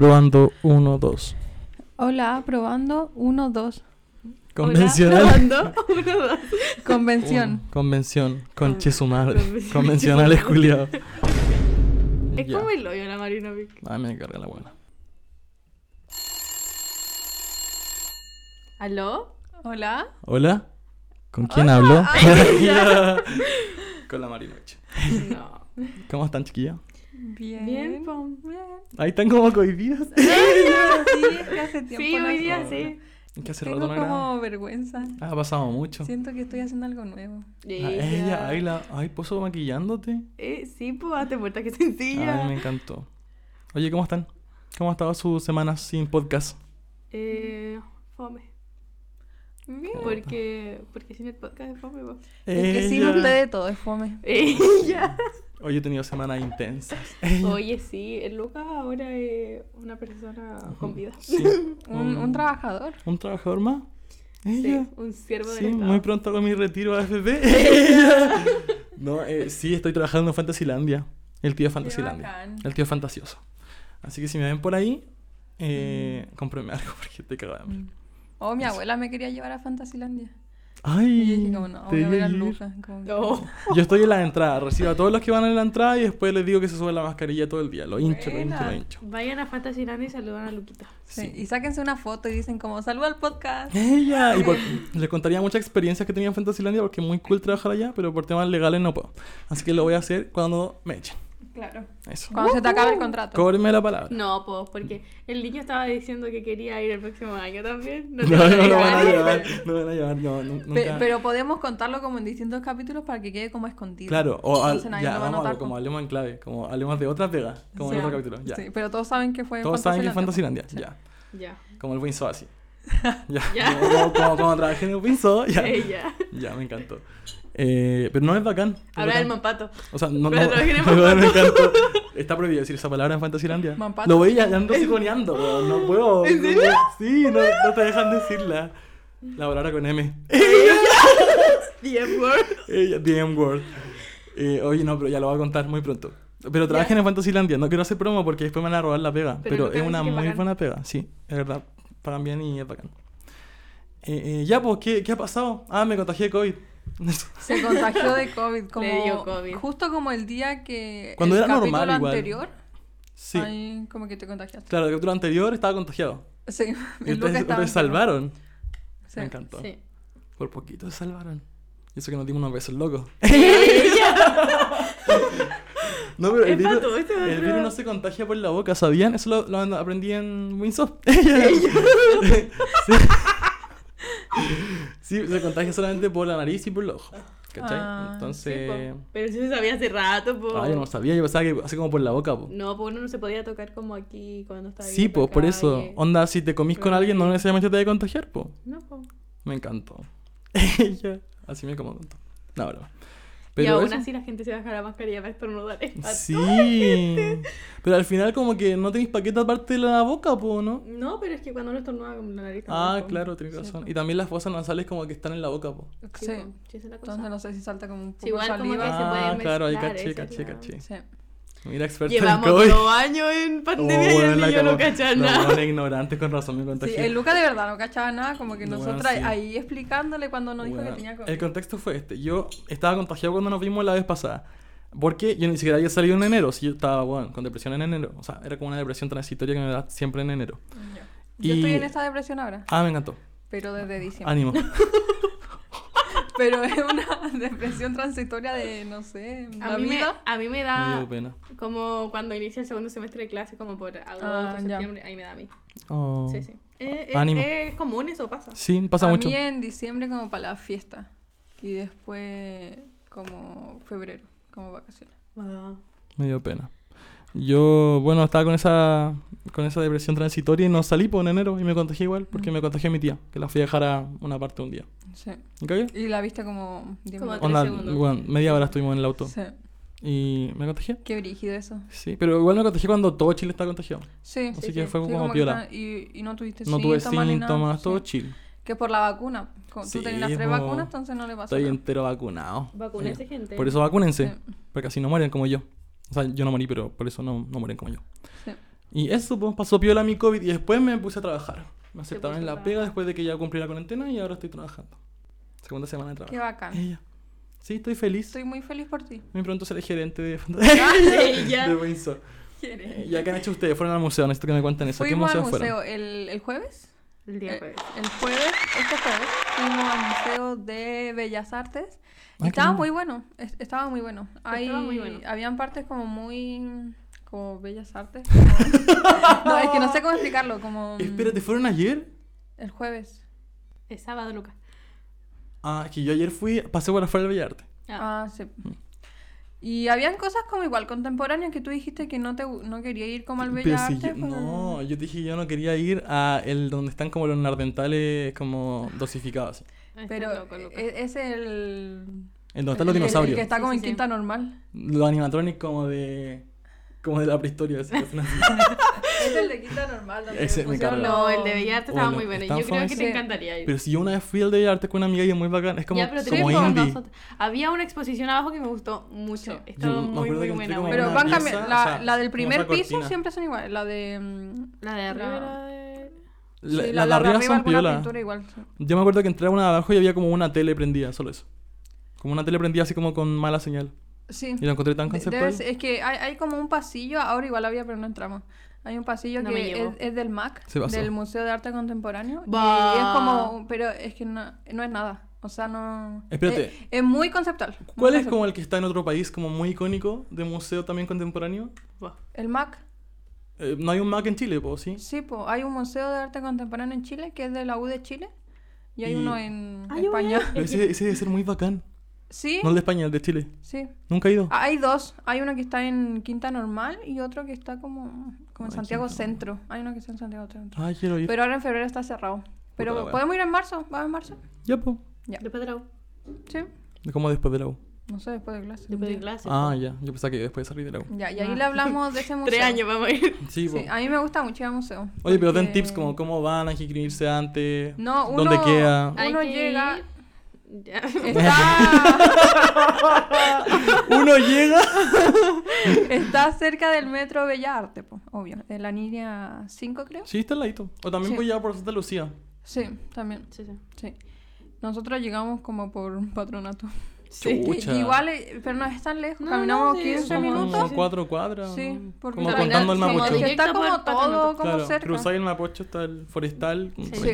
Probando 1, 2. Hola, probando 1, 2. Convencional. Hola, probando. Uno, dos. Convención. Un- convención. Conche su madre. Convención. Convencionales, Julio. Es como el hoyo la Marinovic. Ay, me carga la buena. ¿Aló? Hola. Hola. ¿Con quién Hola. hablo? Ay. Con la Marinoche. No. ¿Cómo están, chiquillos? Bien. Bien. Bien. Ahí están como cohibidos. Sí, es que hace tiempo Sí, no hoy día sí. Que hace Tengo rato no como vergüenza. Ah, ha pasado mucho. Siento que estoy haciendo algo nuevo. Ah, ella, ahí la. Ay, ¿puso maquillándote? Eh, sí, pues hazte puerta que Ay, sencilla. me encantó. Oye, ¿cómo están? ¿Cómo ha estado su semana sin podcast? Eh, fome. Bien. Porque, porque sin el podcast es fome, po. Es que sin Ella. ustedes todo es fome. Ella. Hoy he tenido semanas intensas. Oye, sí, el Lucas ahora es una persona con vida. Sí, Un, un trabajador. ¿Un trabajador más? Sí, Ella. un siervo Sí, del Estado. muy pronto con mi retiro a AFP. no, eh, sí, estoy trabajando en Fantasylandia. El tío Fantasylandia. bacán. El tío fantasioso. Así que si me ven por ahí, eh, Mm. cómprenme algo porque cagada. de hambre. Oh, mi abuela me quería llevar a Fantasylandia. Ay, Y yo dije como, no, voy a ver a. Lucas. como que- No. Yo estoy en la entrada, recibo a todos los que van en la entrada y después les digo que se suben la mascarilla todo el día. Lo hincho, lo hincho, lo hincho. Vayan a Fantasyland y saludan a Luquita. Sí, Sí. Y sáquense una foto y dicen como, saluda al podcast. Ella, y por- les contaría muchas experiencias que tenía en Fantasylandia porque es muy cool trabajar allá, pero por temas legales no puedo. Así que lo voy a hacer cuando me echen. Claro. Eso. Cuando se te acabe el contrato. Cóbreme la palabra. No, pues, porque el niño estaba diciendo que quería ir el próximo año también. No, te no, a no lo van a llevar. No lo van a llevar, no, nunca. Pero podemos contarlo como en distintos capítulos para que quede como escondido. Claro, o al- Entonces ya, vamos a ver, como hablemos en clave, como hablemos de otra pega, como en Sí. otro capítulo. Ya. Sí, pero todos saben que fue Todos saben que es Fantasylandia. Sí. ya. Ya. Como el Winso así. ya. Ya. Como, como, como trabajé en el Winso, ya. Ella. Ya, me encantó. Eh, pero no es bacán. Habla del mampato. O sea, no, no, en el me Mampato. encantó. Está prohibido decir esa palabra en Fantasylandia. Mampato. Lo voy ya ya ando sigoneando, weón, no puedo. ¿En no serio? puedo. Sí, no, no te dejan decirla. La palabra con M. The. Ella, The M-Word. Eh, oye, no, pero ya lo voy a contar muy pronto. Pero trabajen en Fantasylandia. No quiero hacer promo porque después me van a robar la pega. Pero Pero, es una muy bacán. buena pega. Sí, es verdad. Pagan bien y es bacán. Eh, eh, ya, pues, ¿qué, ¿qué ha pasado? Ah, me contagié de COVID. Se contagió de COVID. Como, Le dio COVID. Justo como el día que. Cuando el era normal capítulo igual. anterior. sí. Ahí como que te contagiaste. Claro, el capítulo anterior estaba contagiado. Sí. Y ustedes, salvaron. Sí. Me encantó. Sí. Por poquito se salvaron. Y eso que nos dimos unos besos locos. no, pero el virus, pato, este el virus no se contagia por la boca, ¿sabían? Eso lo, lo aprendí en Windsor. sí. Sí, se contagia solamente por la nariz y por los ojos. ¿Cachai? Ah, Entonces. po. Pero eso se sabía hace rato, po. ah, yo no sabía, yo pensaba que así como por la boca, po. No, pues uno no se podía tocar como aquí cuando estaba Sí, pues por eso. Onda, si te comís con alguien, no necesariamente te debe contagiar, pues. No, pues. Me encantó. Así me como contó. No, broma. Y aún eso- así la gente se baja la mascarilla para estornudar. A Sí. Pero al final como que no tenéis paquete aparte de la boca, po, ¿no? No, pero es que cuando uno estornuda con la nariz Ah, claro, tienes razón. Y también las fosas nasales como que están en la boca, po. Sí, Sí. Entonces no sé si salta como un poco Sí, igual como saliva. que se puede Ah, claro, ahí caché, caché, caché. Sí. Mira, experta Llevamos en COVID. dos años en pandemia Oh, y el la niño no cagó. cacha No, nada. bueno, ignorante, con razón me Sí, contagié. el Lucas de verdad no cachaba nada, como que Bueno, nosotras sí. ahí explicándole cuando nos dijo Bueno, que tenía COVID. el contexto fue este. Yo estaba contagiado cuando nos vimos la vez pasada. Porque yo ni siquiera había salido en enero. Si yo estaba, bueno, con depresión en enero. O sea, era como una depresión transitoria que me da siempre en enero. Yo Y- estoy en esta depresión ahora, Ah, me encantó. pero desde diciembre. Ánimo. Pero es una depresión transitoria de, no sé, la A mí, me, vida. a mí me Me da dio pena. como cuando inicia el segundo semestre de clase, como por agosto, Ah, ya. septiembre, ahí me da a mí. Oh. Sí, sí. Eh, eh, Ánimo. Es común, eso pasa. Sí, pasa a mucho. mí en diciembre como para la fiesta. Y después como febrero, como vacaciones. Ah. Me dio pena. Yo, bueno, estaba con esa con esa depresión transitoria y no salí por en enero y me contagié igual porque Mm. me contagió mi tía, que la fui a dejar a una parte un día. Sí. ¿Me? Y la viste como 10 Como Onda, bueno, media hora estuvimos en el auto Sí. y me contagié. Qué brígido eso. Sí, pero igual me contagié cuando todo Chile está contagiado. Sí. Así Sí, que sí. fue Sí, como, piola. está- y, y no tuviste No tuve síntomas ni nada. síntomas, todo Sí. chill. Que por la vacuna. Como Sí, tú tenías las tres po. vacunas, entonces no le pasó Estoy nada. entero vacunado. Vacúnense, Sí. gente. Por eso vacúnense, Sí. porque así no mueren como yo. O sea, yo no morí, pero por eso no, no mueren como yo. Sí. Y eso, pues pasó piola mi COVID y después me puse a trabajar. Me aceptaron en la trabajar. pega después de que ya cumplí la cuarentena y ahora estoy trabajando. Segunda semana de trabajo. Qué bacán. Ella. Sí, estoy feliz. Estoy muy feliz por ti. Muy pronto seré gerente de, Ella. de Windsor. Ya que han hecho ustedes, fueron al museo, necesito que me cuenten eso. ¿Qué Fuimos al museo museo fueron? el, el jueves. El día Eh, jueves. El jueves, este jueves, fuimos al Museo de Bellas Artes. Ah, qué estaba muy bueno, es- estaba muy bueno. Hay, Estaba muy bueno. Habían partes como muy... como Bellas Artes. como- no, es que no sé cómo explicarlo, como... Espérate, ¿fueron ayer? El jueves. Es sábado, Lucas. Ah, es que yo ayer fui, pasé por afuera del Bellarte. Ah. Ah, sí. Y habían cosas como igual contemporáneas que tú dijiste que no te no quería ir como al Bellas si yo- pues- no, yo dije yo no quería ir a el donde están como los nardentales como dosificados. así. Está Pero loco, Lucas. e- es el... En donde están los el- el- dinosaurios. El que está como sí, en sí. quinta normal. Los animatronics como de como de la prehistoria. así. Es el de quinta normal. donde Ese me pusieron. No, el de Bellarte estaba Bueno, muy bueno. Yo creo que te encantaría ir. Pero si yo una vez fui al de arte con una amiga y es muy bacán, es como, ya, pero como indie. nosotros. Había una exposición abajo que me gustó mucho. Sí. Estaba muy, muy buena. Pero van cambiando. o La, sea, la del primer piso siempre son iguales. La de. mm, La de arriba La- de... La, sí, la de arriba piola. pintura igual. sí. Yo me acuerdo que entré a una de abajo y había como una tele prendida, solo eso. Como una tele prendida así como con mala señal. Sí. Y lo encontré tan conceptual. ser- es que hay, hay como un pasillo, ahora igual había, pero no entramos. Hay un pasillo No que es, es del MAC, del Museo de Arte Contemporáneo. Bah. Y es como. Pero es que no, no es nada. O sea, no. Espérate. Es, es muy conceptual. muy ¿Cuál es conceptual. como el que está en otro país como muy icónico de museo también contemporáneo? El MAC. Eh, no hay un Mac en Chile, po, ¿sí? Sí, pues hay un Museo de Arte Contemporáneo en Chile que es de la U de Chile. Y hay Y- uno en Ah, yo voy a- España. Ese, ese debe ser muy bacán. Sí, No el de España, el de Chile. sí. Nunca he ido. Ah, Hay dos. Hay uno que está en Quinta Normal y otro que está como, como en Ay, Santiago Quinta Centro. Hay uno que está en Santiago Centro. Ay, quiero ir. Pero ahora en febrero está cerrado. Pero la wea. podemos ir en marzo. ¿Vamos en marzo? Ya, po. Después de la U. Sí. Como después de la U. No sé, después de clase. Después de clase. Ah, pues. ya. Yo pensaba que después de salir de la U. Ya, y ahí Ah. le hablamos de ese museo. Tres años vamos a ir. Sí, po. Sí, a mí me gusta mucho ir al museo. Oye, pero den porque- tips como cómo van, hay que inscribirse antes. No, uno, ¿Dónde queda? Uno que llega... Ya. Está, Uno llega. está cerca del metro Bella Arte, po, obvio. De la línea 5, creo. Sí, está al ladito. O también Sí. voy ya por Santa Lucía. Sí, también. Sí, sí. Sí. Nosotros llegamos como por patronato. Sí. Chucha. Igual, eh, pero no es tan lejos. No, Caminamos no, sí, 15 son minutos. Como Sí. cuatro cuadras. Sí, ¿no? porque Como contando el como Mapocho. Que está como todo como Claro, cerca. cruzáis el Mapocho, está el forestal. Sí. Sí.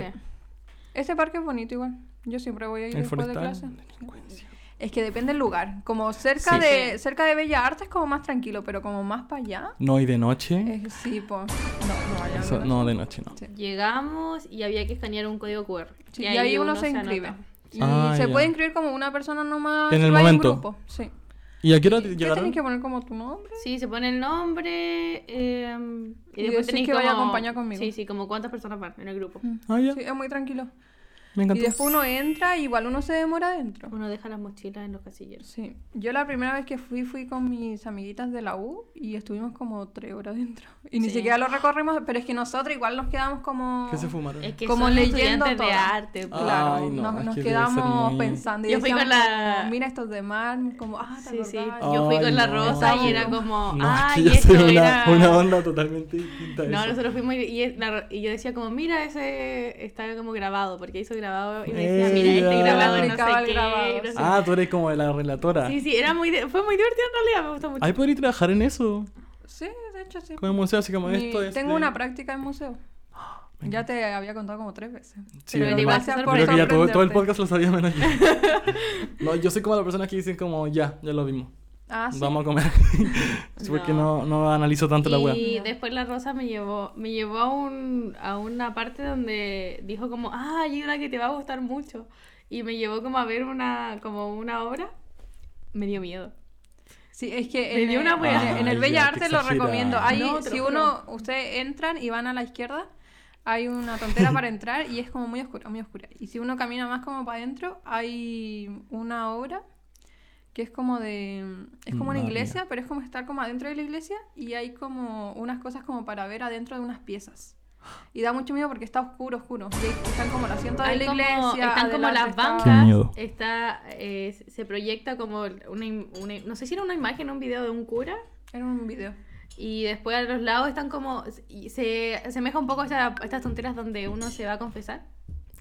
Ese parque es bonito igual. Yo siempre voy a ir El después de forestal. clase. delincuencia. Es que depende del lugar. Como cerca Sí. de Sí. cerca de Bella Arte es como más tranquilo, pero como más para allá. No, y de noche. Es, sí, pues. No, no vaya. Eso- no, de noche no. Sí. Llegamos y había que escanear un código QR. Sí, y ahí uno se inscribe. Y Ah, se ya. puede inscribir como una persona nomás. En el va en momento. grupo. Sí. ¿Y a qué hora ¿Qué llegaron? tenés que poner como tu nombre? Sí, se pone el nombre eh, y, Y después tenés que vaya a como- acompañar conmigo. Sí, sí, como cuántas personas van en el grupo. Ah, ya. Sí, es muy tranquilo. Me Y encantó. después uno entra y igual uno se demora adentro. Uno deja las mochilas en los casilleros. Sí. Yo la primera vez que fui, fui con mis amiguitas de la U y estuvimos como tres horas dentro. Y ni Sí. siquiera lo recorrimos, pero es que nosotros igual nos quedamos como... ¿Qué se fumaron? Es que Como leyendo de arte. pues. Claro, Ay, no, nos, es nos quedamos muy- pensando. Y Yo fui con decíamos la- como, Mira estos de mar, como, ah, ¿te Sí, sí. Yo fui Ay, con la no. rosa y era como, ah, y yo esto una, era... una onda totalmente distinta No, eso. nosotros fuimos y, y la- y yo decía como, mira, ese está como grabado, porque hizo grabado y me decía, mira, este grabado no sé el qué. grabado, no sé Ah, tú eres como la relatora. Sí, sí, era muy, fue muy divertido en realidad, me gustó mucho. Ahí podría trabajar en eso. Sí, de hecho sí. Con el museo, así como Mi- esto es. tengo de- una práctica en museo. Ya te había contado como tres veces. Sí, Pero se por Creo que ya todo, todo el podcast lo sabía menos yo. no, yo soy como la persona que dicen como, ya, ya lo vimos. Ah, sí. Vamos a comer. Sí, Porque No. no, no analizo tanto la web. Y después la Rosa me llevó, me llevó a, un, a una parte donde dijo como, ah, hay una que te va a gustar mucho. Y me llevó como a ver una, como una obra. Me dio miedo. Sí, es que Me en, dio el- una el- en el Bella Arte lo recomiendo. Ahí, No, si uno, ustedes entran y van a la izquierda, hay una tontera para entrar y es como muy oscura, muy oscura. Y si uno camina más como para adentro, hay una obra que es como de... Es como una iglesia, pero es como estar como adentro de la iglesia y hay como unas cosas como para ver adentro de unas piezas. Y da mucho miedo porque está oscuro, oscuro. Y ahí están como los asientos de la como- iglesia. están como las bancas. Está, eh, se proyecta como una, una- no sé si era una imagen o un video de un cura. Era un video. Y después a los lados están como. Se asemeja un poco a, esta- a estas tonteras donde uno se va a confesar.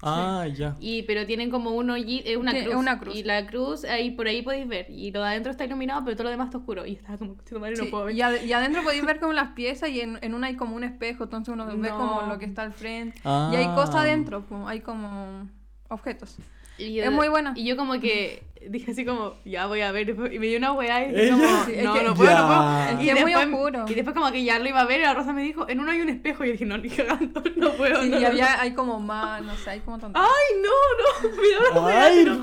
Ah, ya. Y, pero tienen como un hoyi- eh, una, cruz, es una cruz. Y la cruz, ahí por ahí podéis ver. Y lo de adentro está iluminado, pero todo lo demás está oscuro. Y estaba como, "Concha tu madre, no Sí, puedo ver. y, ad- y adentro podéis ver como las piezas y en, en una hay como un espejo, entonces uno ve No. como lo que está al frente. Ah. Y hay cosas adentro, como- hay como objetos. Y Es muy buena. Y yo como que dije así como, ya voy a ver. Y me dio una weá y dije Ella- como, es no, que- no puedo, no Y es muy después- oscuro. Y después como que ya lo iba a ver y la Rosa me dijo, en uno hay un espejo. Y yo dije, no, ni cagando, no puedo. Sí, no, y no, había, hay como más, no sé, hay como tanto. Ay, no, no, me dio una weá. Ay, no.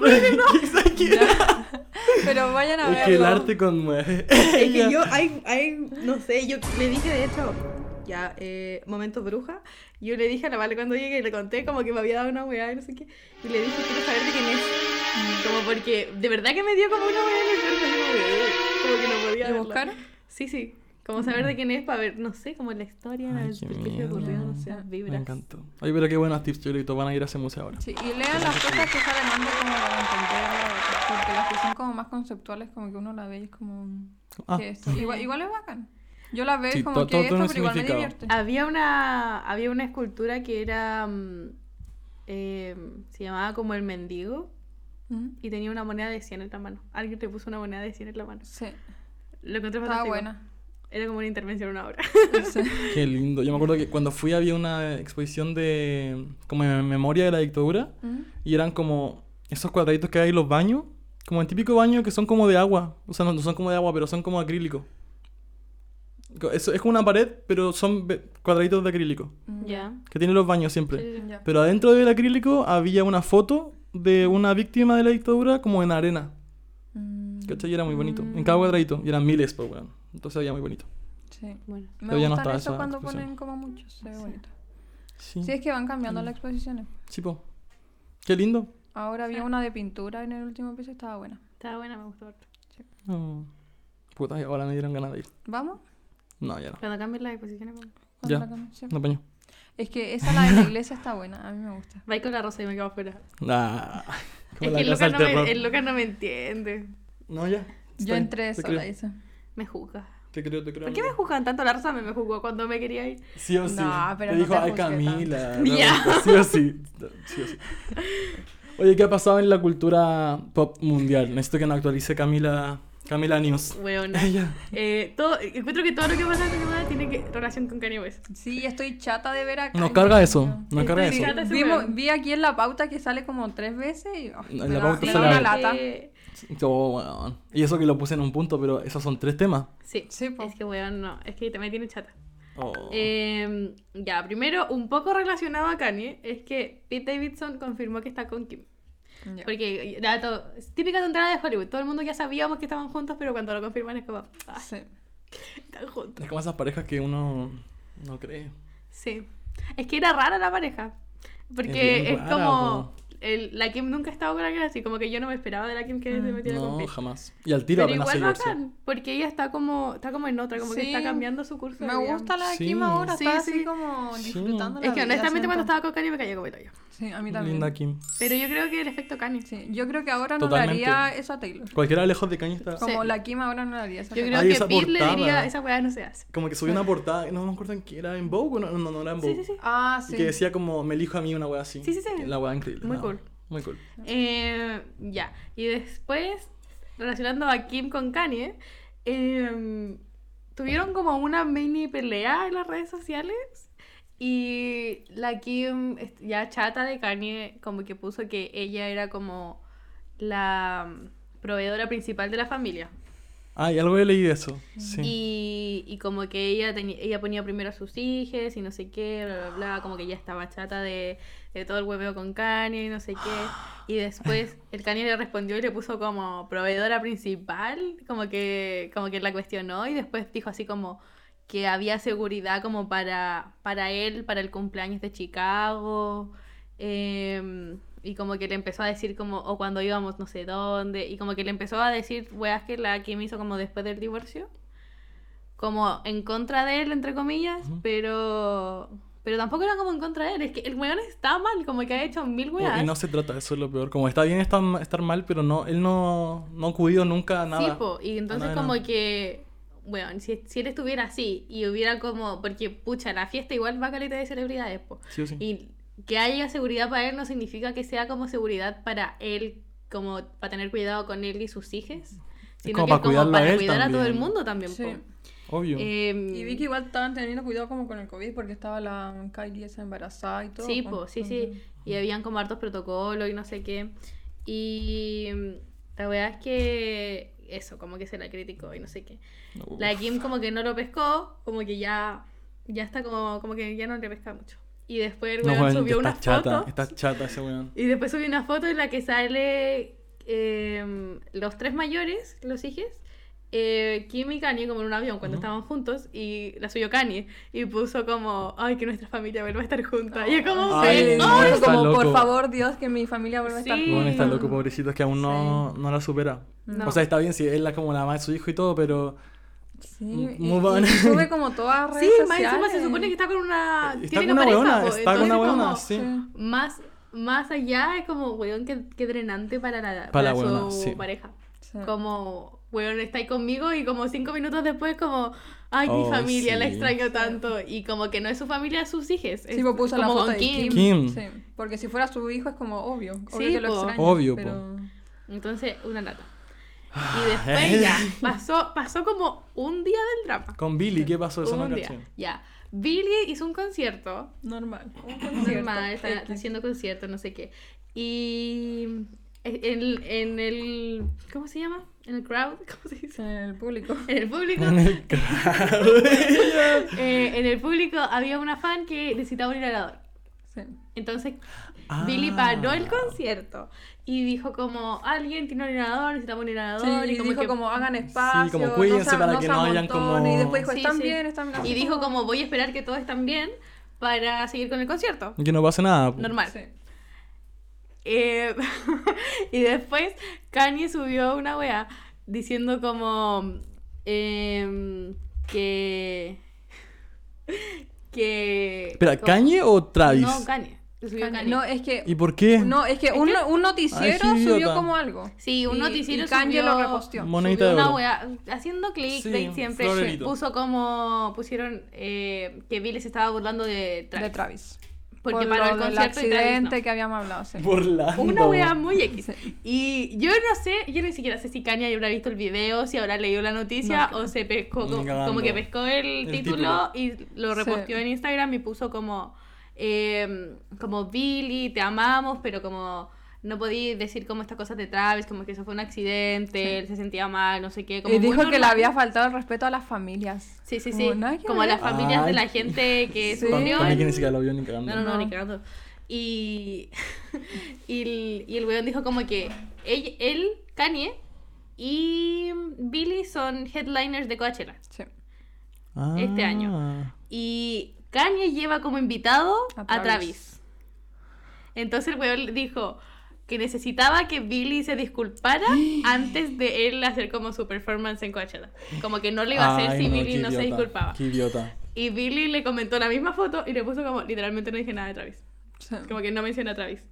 ¿sabes qué? Pero vayan a Es verlo. que el arte conmueve. Es que yo, hay, hay, no sé, yo le dije de hecho, ya, eh, momento bruja, yo le dije a la Vale cuando llegué, le conté como que me había dado una weá y no sé qué, y le dije, quiero saber de quién es. Como porque, de verdad que me dio como una el así como, de, como que no podía ¿Y verla. buscaron? Sí, sí, como saber de quién es para ver, no sé, como la historia, Ay, qué por qué se ocurrió, no sé, las Me vibras. encantó. Oye, pero qué buenos tips. Todos van a ir a ese museo ahora. Sí, y lean las cosas que salen antes como para entenderlo, porque las que son como más conceptuales, como que uno la ve y es como... Ah. ¿qué es esto? Igual, igual es bacán. Yo la veo Sí, como que esto, pero igual me divierte. Había una, había una escultura que era, mm, eh, se llamaba como el mendigo, Mm, y tenía una moneda de 100 en la mano. Alguien te puso una moneda de 100 en la mano. Sí, Lo encontré estaba fantástico. buena. Era como una intervención en una hora. Sí. Qué lindo. Yo me acuerdo que cuando fui había una exposición de. como en memoria de la dictadura. Mm. Y eran como esos cuadraditos que hay en los baños. Como el típico baño que son como de agua. O sea, no, no son como de agua, pero son como acrílico. Co- Es, es como una pared, pero son cuadraditos de acrílico. Mm, Ya. Que tienen los baños siempre. Ya. Pero adentro del acrílico había una foto de una víctima de la dictadura como en arena. Mm, ¿Cachai? Y era muy bonito. En cada cuadradito. Y eran miles, pues, weón. Entonces era muy bonito. Sí. Bueno. Me Pero no gustan eso cuando ponen como muchos, se ve bonito. Sí. Sí, es que van cambiando Mm. las exposiciones. Sí, po. Qué lindo. Ahora había una de pintura en el último piso, estaba buena. Estaba buena, me gustó. harto. No. Puta, y ahora me dieron ganas de ir. ¿Vamos? No, ya no. Cuando cambien las exposiciones, vamos. ¿Cuándo Ya. la? Sí. No paño. Es que esa, la de la iglesia, está buena. A mí me gusta. Va con la rosa y me quedo afuera. Ah, como Es que el Lucas, no me, el Lucas no me entiende. No, ya. Yo entré sola, creo. dice. Me juzga. Te creo, te creo. ¿Por qué me juzgan tanto? La rosa me, me juzgó cuando me quería ir. Sí o sí. No, pero te no dijo, te ay, Camila. tanto". no, Ya. Sí o sí. Sí o sí. Oye, ¿qué ha pasado en la cultura pop mundial? Necesito que nos actualice Camila, Camila News. Weona. Ella. Eh, todo, encuentro que todo lo que pasa esta semana tiene que, relación con Kanye West. Sí, estoy chata de ver acá. Nos carga eso. Nos Estoy carga eso. Vimos, vi aquí en la pauta que sale como tres veces y oh, En la pauta sale una la- lata. Que- Oh, weón. Y eso que lo puse en un punto, pero esos son tres temas. Sí, Sí, po. es que weón, no, es que me tiene chata. Oh. Eh, ya, primero, un poco relacionado a Kanye, es que Pete Davidson confirmó que está con Kim. Porque, dato, es típica tontería de Hollywood. Todo el mundo ya sabíamos que estaban juntos, pero cuando lo confirman es como, ah, Sí. están juntos. Es como esas parejas que uno no cree. Sí. Es que era rara la pareja. Porque es, rara, como. El- la Kim nunca ha estado con alguien así, como que yo no me esperaba de la Kim que se Mm. metiera con No, jamás. Y al tiro Pero apenas se igual divorció. bacán, porque ella está como, está como en otra, como que Sí. está cambiando su curso. Me gusta la Sí. Kim ahora, Sí, está sí. así como Sí. disfrutando la Es que vida, honestamente cuando siento. estaba con Kanye me cayó como hoyo. Sí, a mí también. Linda Kim. Pero yo creo que el efecto Kanye. Sí, yo creo que ahora no Totalmente. le haría eso a Taylor. Cualquiera lejos de Kanye está. Como Sí. la Kim ahora no le haría eso a Yo creo Ay, que esa Pete le diría, esa weá no se hace. Como que subió una portada, no me acuerdo en qué era, en Vogue o no, no, no era en Sí, Vogue. sí, sí. Ah, Y sí. que decía como, me elijo a mí una wea así. Sí, sí, sí. La wea increíble. Muy no, cool. Eh, ya. Y después, relacionando a Kim con Kanye, eh, tuvieron como una mini pelea en las redes sociales. Y la Kim, ya chata de Kanye, como que puso que ella era como la proveedora principal de la familia. Ah, y algo he leído eso. Sí. Y, y como que ella, teni- ella ponía primero a sus hijos y no sé qué, bla, bla, bla, como que ella estaba chata de, de todo el hueveo con Kanye y no sé qué. Y después el Kanye le respondió y le puso como proveedora principal, como que, como que la cuestionó y después dijo así como que había seguridad como para, para él, para el cumpleaños de Chicago. em, y como que le empezó a decir como, o cuando íbamos no sé dónde, y como que le empezó a decir weas que la Kim hizo como después del divorcio, como en contra de él, entre comillas, Ujú. pero pero tampoco era como en contra de él, es que el weón está mal, como que ha hecho mil Oh, weas. y no se trata, eso es lo peor. Como está bien estar, estar mal, pero no, él no, no ha acudido nunca a nada. Sí, po, y entonces nada como nada. que bueno, si, si él estuviera así y hubiera como, porque pucha, la fiesta igual va caleta de celebridades, po. Sí o sí. Y que haya seguridad para él no significa que sea como seguridad para él, como para tener cuidado con él y sus hijos, sino como que para como a para cuidar a todo el mundo también. Sí. Obvio. Em, Y vi que igual estaban teniendo cuidado como con el COVID porque estaba la Kylie esa embarazada y todo. Sí, po. pues, sí, sí. Y habían como hartos protocolos y no sé qué. Y mm, la verdad es que eso, como que se la criticó y no sé qué. Uf. La Kim como que no lo pescó, como que ya, ya está como, como que ya no le pesca mucho. Y después el No, weón weón, subió está una chata. foto. Está chata ese weón. Y después subió una foto en la que sale eh, los tres mayores, los hijos, eh, Kim y Kanye como en un avión cuando Ujú. estaban juntos y la subió Kanye y puso como, ay, que nuestra familia vuelva a estar junta. Y es como, Ay, sí, Ay, no, está como, loco. por favor, Dios, que mi familia vuelva a estar Sí. El weón está junta". loco, pobrecito, es que aún no, no la supera. No. O sea, está bien si él es como la mamá de su hijo y todo, pero Sí, move on. y sube como todas las Sí, redes más encima se sociales. supone que está con una... está tiene con una pareja, weona, po, está con una weona, como sí. Más, más allá es como, weón, qué, qué drenante para la, Para la su weona, sí. pareja. Sí. Como, weón, está ahí conmigo y como cinco minutos después como, ay, mi Oh, familia, la sí. extraño tanto. Y como que no es su familia, es sus hijos. Sí, es pues puso la como foto con de Kim. Kim. Kim. Sí, porque si fuera su hijo es como obvio. Obvio Sí, que lo extraña. Obvio, po. pero... Entonces, una lata. Ah, Y después ya, pasó, pasó como un día del drama. Con Billy, ¿qué pasó? Eso no un día. caché. Ya. Billy hizo un concierto Normal. Un concierto. normal, está X. haciendo conciertos, no sé qué. Y en, el- en el. ¿Cómo se llama? En el crowd, ¿cómo se dice? En el público. En el público. En el eh, en el público había una fan que necesitaba un inhalador. Sí. Entonces Ah. Billy paró el concierto y dijo como alguien tiene un inhalador, necesitamos un inhalador. Sí, y como dijo que- como hagan espacio. como no cuídense se- para no que no hayan como- Y después dijo, Sí, están sí. bien, están bien. Y dijo como voy a esperar que todos estén bien para seguir con el concierto. Que no pase nada. Normal. Sí. Eh, y después Kanye subió una wea diciendo como em, que que como- ¿Kanye o Travis? No, Kanye. Subió Kanye. No, es que... ¿Y por qué? No, es que Es un, que- un noticiero Ay, subió como algo. Sí, un Y- noticiero y Kanye subió, lo reposteó. Monedita subió de una wea haciendo clickbait Sí, siempre florerito. puso como pusieron eh, que Billy se estaba burlando de Travis De Travis. porque Por paró lo el del concierto y Travis accidente no. que habíamos hablado. Sí. Burlando. Una wea muy X. Y yo no sé, yo ni siquiera sé si Kanye habrá visto el video, si habrá leído la noticia No, o se pescó, como, que pescó el, El título, y lo Sí. reposteó en Instagram y puso como, eh, como Billy, te amamos, pero como no podí decir como estas cosas de Travis, como que eso fue un accidente, Sí. él se sentía mal, no sé qué. Como Y dijo que le había faltado el respeto a las familias. Sí, sí, Como sí. que Como a las familias de Ay. la gente que Sí. sufrió. Para en- que ni siquiera lo vio ni cagando. no, no, no, No. ni cagando. Y, y, el, y el weón dijo como que él, él, Kanye y Billy son headliners de Coachella. Sí. Ah. este año. Y Kanye lleva como invitado A a Travis. Entonces el weón dijo que necesitaba que Billy se disculpara antes de él hacer como su performance en Coachella. Como que no lo iba a hacer Ay, si no, Billy no se disculpaba. Qué idiota. Y Billy le comentó la misma foto y le puso como, literalmente no dije nada de Travis. Sí. Como que no menciona a Travis.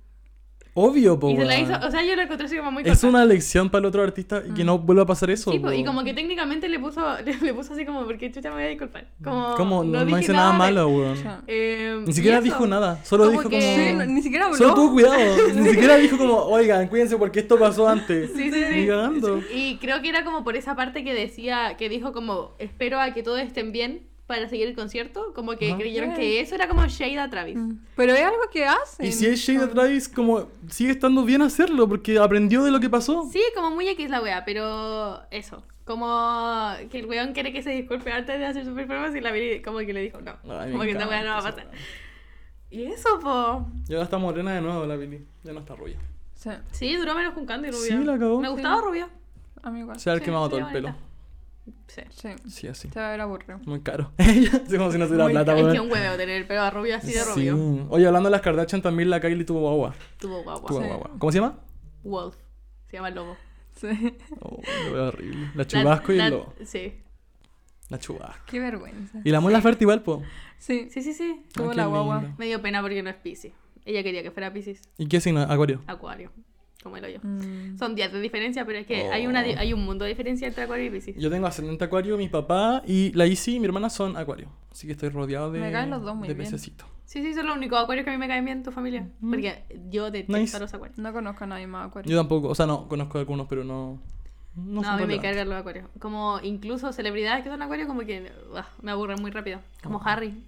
Obvio, po. y se la hizo, o sea, yo lo encontré así como muy Es corta. una lección para el otro artista y que no vuelva a pasar eso. Sí, po, y como que técnicamente le puso, le, le puso así como, porque chucha me voy a disculpar. Como, ¿Cómo? No, no hice nada de- malo, weón. Eh, Ni siquiera dijo nada. Solo Como dijo que- como. Sí, no- ni siquiera habló. Solo tuvo cuidado. Ni siquiera dijo como, oigan, cuídense porque esto pasó antes. Sí, sí, sí. Y creo que era como por esa parte que decía, que dijo como, espero a que todos estén bien para seguir el concierto. Como que creyeron que eso era como shade a Travis. Mm. Pero es algo que hacen. Y si es Shade Travis, como sigue estando bien hacerlo porque aprendió de lo que pasó. Sí, como muy X la wea, pero eso. Como que el weón quiere que se disculpe antes de hacer su performance y la Billy como que le dijo no. Ay, como que esta wea no va a pasar. Y eso, po. Y ahora está morena de nuevo la Billy. Ya no está rubia. Sí. Sí, duró menos con Candy rubia. Sí, la cagó. Me gustaba Sí. rubia. A mí igual. Se ha Sí, quemado sí, todo el bonita. pelo. Sí. Sí. Sí, así. Se va a ver aburrido. Muy caro. sí, como si no tuviera Muy plata, ca- es que un huevo tener el pelo rubio así de Sí. rubio. Oye, hablando de las Kardashian, también la Kylie tuvo guagua. Tuvo guagua. Tuvo Sí. guagua. ¿Cómo se llama? Wolf. Se llama el lobo. Sí. Oh, lo veo horrible. La chubasco y La- el la- lobo. Sí. La chubasco. Qué vergüenza. Y la Laferte igual, po. Sí. Sí, sí, sí. Tuvo Ah, la qué guagua. lindo. Me dio pena porque no es Pisces. Ella quería que fuera Pisces. ¿Y qué signo? Acuario. Acuario. Como el hoyo. Mm. Son días de diferencia, pero es que hay, una, Oh. hay un mundo de diferencia entre Acuario y Piscis. Yo tengo ascendente acuario, mi papá y la Isi, mi hermana, son acuario. Así que estoy rodeado de, Me caen los dos muy de bien. pececitos. Sí, sí, son los únicos acuarios que a mí me caen bien en tu familia. Mm. Porque yo detesto Nice. a los acuarios. No conozco a nadie más acuario. Yo tampoco, o sea, no, conozco algunos, pero no. No, a mí me cargan los acuarios. Como incluso celebridades que son acuarios, como que ah, me aburren muy rápido. Como Oh. Harry.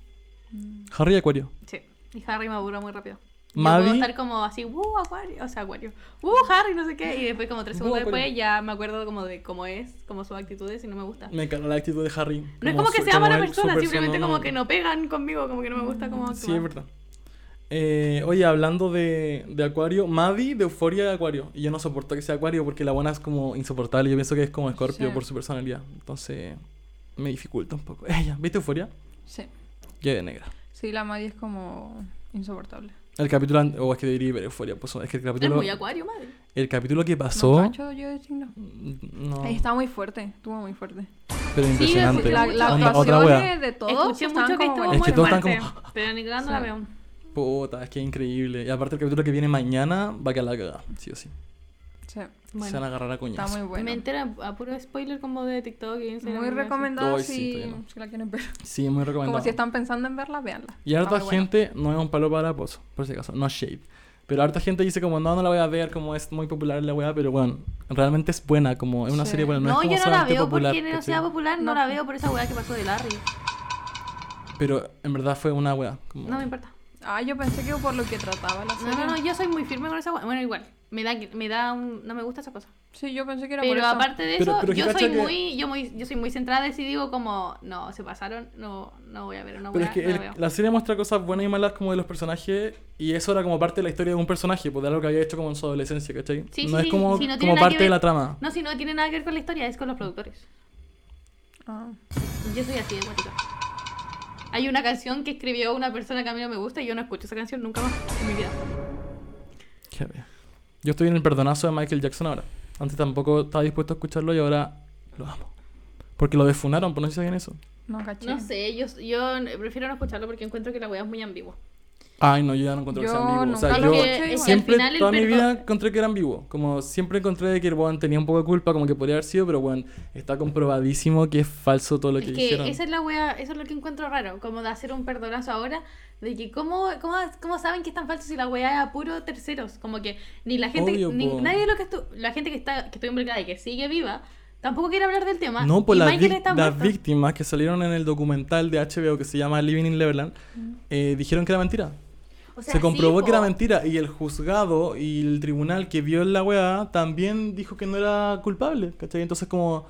Harry acuario. Sí. Y Harry me aburre muy rápido. Yo Maddie. puedo estar como así, ¡uh, acuario! O sea, acuario. ¡uh, Harry! No sé qué. Y después, como tres Uh, segundos acuario. después, ya me acuerdo como de cómo es, como sus actitudes y no me gusta. Me encanta la actitud de Harry. No es como que su- sea mala persona, simplemente persona, como que no pegan conmigo, como que no me gusta como actúa. Sí, es verdad. Eh, oye, hablando de, de Acuario, Maddie de Euforia de Acuario. Y yo no soporto que sea Acuario porque la buena es como insoportable. Yo pienso que es como Scorpio Sí. por su personalidad. Entonces, me dificulta un poco. Ella, ¿viste Euforia? Sí. Ya de negra. Sí, la Maddie es como insoportable. El capítulo. O es que debería ver Euforia. Pues, es que el Es capítulo. muy acuario, madre. El capítulo que No pasó. cacho yo. No. Está muy fuerte, estuvo muy fuerte. Pero Sí, impresionante. La, actuación otra wea. de, todos Escuché mucho que estuvo Es muy que todos están fuerte, como- pero ni cagando Sí. la veo. Puta, es que es increíble. Y aparte, el capítulo que viene mañana va a quedar la cagada. Sí o sí. Sí, Se van a Bueno, agarrar a está coñazo. muy bueno. me entera a puro spoiler como de TikTok y Instagram. Muy recomendado sí, si, todavía no. si la quieren ver. Sí, muy recomendado. Como si están pensando en verla, véanla. Y Está harta muy bueno. gente, no es un palo para pozo, por si acaso, no es shade. Pero harta gente dice como, no, no la voy a ver, como es muy popular la weá, pero bueno, realmente es buena, como es una Sí. serie buena, no, No, es como yo no la veo popular. porque no sea popular, no No. la veo por esa weá que pasó de Larry. Pero en verdad fue una weá. Como... No me importa. Ah, yo pensé que por lo que trataba la No, serie. no, no, yo soy muy firme con esa weá. Bueno, igual, me da, me da un... No me gusta esa cosa. Sí, yo pensé que era por Pero eso. aparte de Pero- eso, pero yo soy que- muy, yo muy, yo soy muy centrada y si digo como, no, se pasaron, no, no voy a ver una Pero weá, es que no la el- veo. la serie muestra cosas buenas y malas como de los personajes y eso era como parte de la historia de un personaje, pues de algo que había hecho como en su adolescencia, ¿cachai? Sí, no sí, es como, sí, no como parte de la trama. No, si no tiene nada que ver con la historia, es con los productores. Ah. Yo soy así de. Hay una canción que escribió una persona que a mí no me gusta y yo no escucho esa canción nunca más en mi vida. Qué bien. Yo estoy en el perdonazo de Michael Jackson ahora. Antes tampoco estaba dispuesto a escucharlo y ahora lo amo. Porque lo defunaron, pues no sé si sabían eso. No caché. No sé, yo, yo prefiero no escucharlo porque encuentro que la weá es muy ambigua. Ay, no, yo ya no encontré que sea Yo ambiguo. O sea, yo siempre, final toda mi perdo- vida encontré que era ambiguo. Como siempre encontré que el weón tenía un poco de culpa, como que podría haber sido, pero bueno, está comprobadísimo que es falso todo lo que, Es que dijeron. esa es la wea, eso es lo que encuentro raro, como de hacer un perdonazo ahora, de que cómo, cómo, cómo saben que es tan falso si la wea es a puro terceros, como que ni la gente, Obvio, ni po. nadie de lo que estu- la gente que está, que estoy involucrada y que sigue viva, tampoco quiere hablar del tema. No, pues y las, víctimas que salieron en el documental de HBO que se llama Living in Neverland eh, dijeron que era mentira. O sea, se comprobó sí, que era mentira y el juzgado y el tribunal que vio la weá también dijo que no era culpable, ¿cachai? Entonces como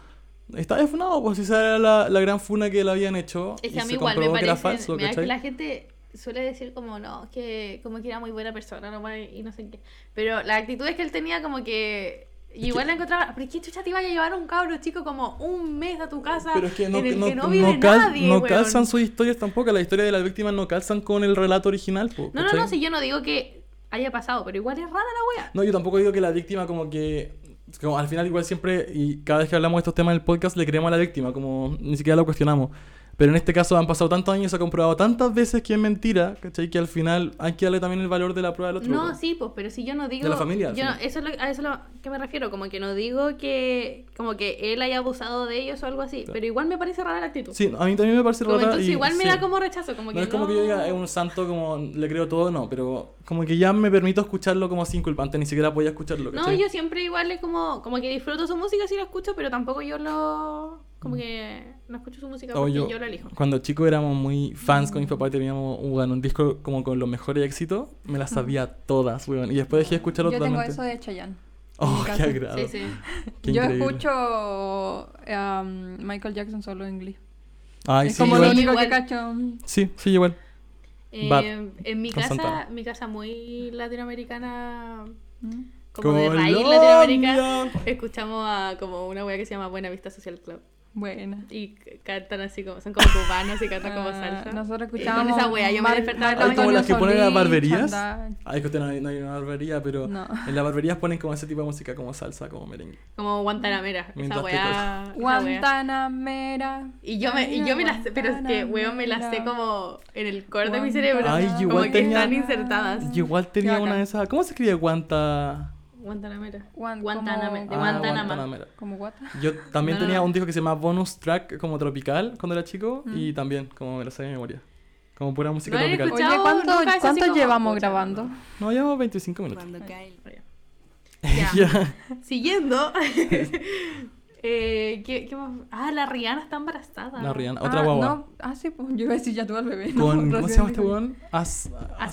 está defunado, pues esa era la, la gran funa que le habían hecho Es y que a mí se igual me comprobó que parece, era falso, mira, que ¿cachai? la gente suele decir como no, que como que era muy buena persona nomás y no sé qué. Pero la actitud es que él tenía como que y igual que- la encontraba, pero ¿qué chucha te iba a llevar un cabro chico como un mes a tu casa Pero es que no, en el no- que no no vive cal- nadie, no weón? calzan sus historias tampoco, las historias de las víctimas no calzan con el relato original, po, No, no, no, si yo no digo que haya pasado, pero igual es rara la wea. No, yo tampoco digo que la víctima como que... Como al final igual siempre, y cada vez que hablamos de estos temas en el podcast, le creemos a la víctima, como ni siquiera lo cuestionamos. Pero en este caso han pasado tantos años, se ha comprobado tantas veces que es mentira, ¿cachai? Que al final hay que darle también el valor de la prueba del otro. No, po. sí, pues, pero si yo no digo. De la familia, yo no- eso es lo, a eso es lo que me refiero, como que no digo que como que él haya abusado de ellos o algo así, Claro. pero igual me parece rara la actitud. Sí, a mí también me parece Como rara entonces y- igual me sí. da como rechazo, como que No es como que yo diga, es un santo, como le creo todo, no, pero como que ya me permito escucharlo como sin culpa, antes ni siquiera podía escucharlo, No, ¿cachai? yo siempre igual es como, como que disfruto su música si la escucho, pero tampoco yo lo... Como que no escucho su música porque yo- yo, lo elijo. Cuando chico éramos muy fans con mi papá y teníamos un, disco como con los mejores éxitos, me las sabía todas, weón. Y después dejé de escucharlo Yo tengo totalmente. eso de Chayanne. Oh, qué agrado. Sí, sí. Qué Yo increíble. escucho um, Michael Jackson solo en inglés. Ay, es sí, como igual. lo único que cacho. Sí, sí, igual. Bad, Eh, en mi casa, Santana. mi casa muy latinoamericana, Mm. como de raíz Colombia. latinoamericana, escuchamos a como una wea que se llama Buena Vista Social Club. Buena. Y cantan así como, son como cubanos y cantan como Ah, salsa. Nosotros con escuchábamos. esa wea yo me despertaba la como las que ponen en las barberías. Chandal. Ay, que usted no hay, no hay una barbería, pero No. en las barberías ponen como ese tipo de música, como salsa, como merengue. Como Guantanamera, esa Mientras weá. Guantanamera. Y yo me, y yo me las sé, pero es que, weón, me las sé como en el core de mi cerebro. Ay, yo como igual que tenía- están insertadas. Yo igual tenía una de esas. ¿Cómo se escribe guanta? Guantanamera. Guan- Guantanamera. De como- Ah. Guantanamera. ¿Como guata? Yo también No, tenía no. un disco que se llama Bonus Track como tropical cuando era chico Mm. y también como me lo sé de memoria. Como pura música No tropical. Oye, ¿cuánto, cuánto llevamos grabando? No, llevamos 25 minutos. Cuando cae. Ya. Ya. Siguiendo. eh, ¿qué, qué más? Ah, la Rihanna está embarazada. La Rihanna, otra ah, guagua. No, ah, sí, pues yo iba a decir ya tuvo al bebé. ¿no? Con, ¿Cómo se llama este weón? As,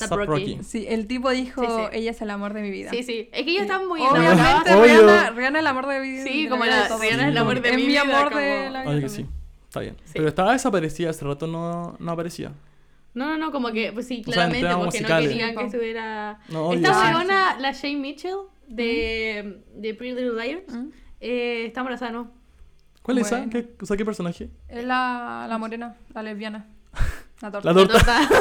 Rocky. Rocky. Sí, el tipo dijo, Sí, sí. ella es el amor de mi vida. Sí, sí. Es que ellos están muy Obviamente. Rihanna, Rihanna es el amor de mi vida. Sí, como la-. Rihanna es el amor de Es mi mi vida, amor de la vida. Oye que sí. Está bien. Sí. Pero estaba desaparecida, hace rato no, no aparecía. No, no, no, como que, pues sí, O sea, claramente, temas porque musicales. no querían que estuviera... No, Esta sí. weona, la Shane Mitchell, de, de Pretty Little Liars, ¿Mm? Eh, está embarazada, ¿no? ¿Cuál es esa? Bueno. ¿Qué, o sea, ¿qué personaje? Es la, la morena, la lesbiana. La torta. La torta. torta.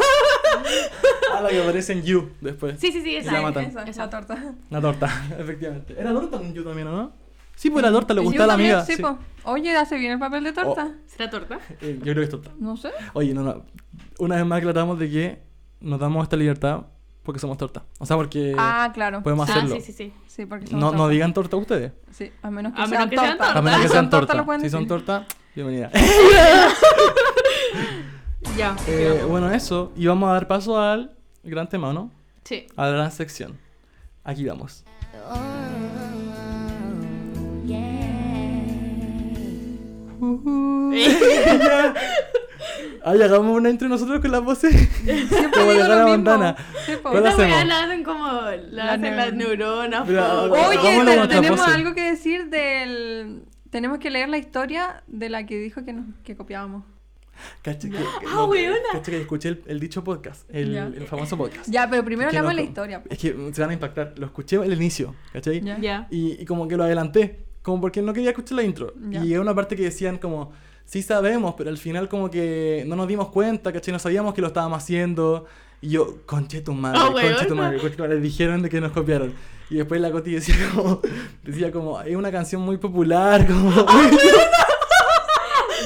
Ah, la que aparece en You después. sí, sí, sí, Y esa. la matan. Esa, Esa. la torta. La torta, efectivamente. ¿Era torta en You también, o no? Sí, pues la torta le gustaba a la también, amiga. Sí, sí. po. Oye, hace bien el papel de torta. ¿Será torta? Eh, yo creo que es torta. No sé. Oye, no, no. Una vez más aclaramos de que nos damos esta libertad porque somos torta. O sea, porque ah, claro. podemos Ah, hacerlo. sí, sí, sí. Sí, porque somos No, no digan torta ustedes. Sí, a menos que A menos sean que sean torta. A menos que Si sean son torta, torta. lo pueden Si son torta, bienvenida. Ya. Eh, bueno, eso. Y vamos a dar paso al gran tema, ¿no? Sí. A la gran sección. Aquí vamos. Ay, hagamos una entre nosotros con las voces. Siempre Como digo de lo mismo. Montana. Sí, po. ¿Cuál Esta weá la hacen como. La La hacen neu- las neuronas. Po. Oye, Hagámoslo te- con otra tenemos pose. algo que decir del... Tenemos que leer la historia de la que dijo que, nos, que copiábamos. Cacha que, Ah, no, weona. cacha que escuché el, el dicho podcast, el, Ya. el famoso podcast. Ya, pero primero Es que leamos no- la historia. po. Es que se van a impactar. Lo escuché al inicio, ¿cachai? Ya. Ya. Y, y como que lo adelanté, como porque no quería escuchar la intro. Ya. Y llegó una parte que decían como, sí sabemos, pero al final como que no nos dimos cuenta, ¿cachai? No sabíamos que lo estábamos haciendo. Y yo, conche tu madre, Oh, conche tu madre, conche tu madre. Dijeron de que nos copiaron. Y después la Coti decía como, decía como, es una canción muy popular, como...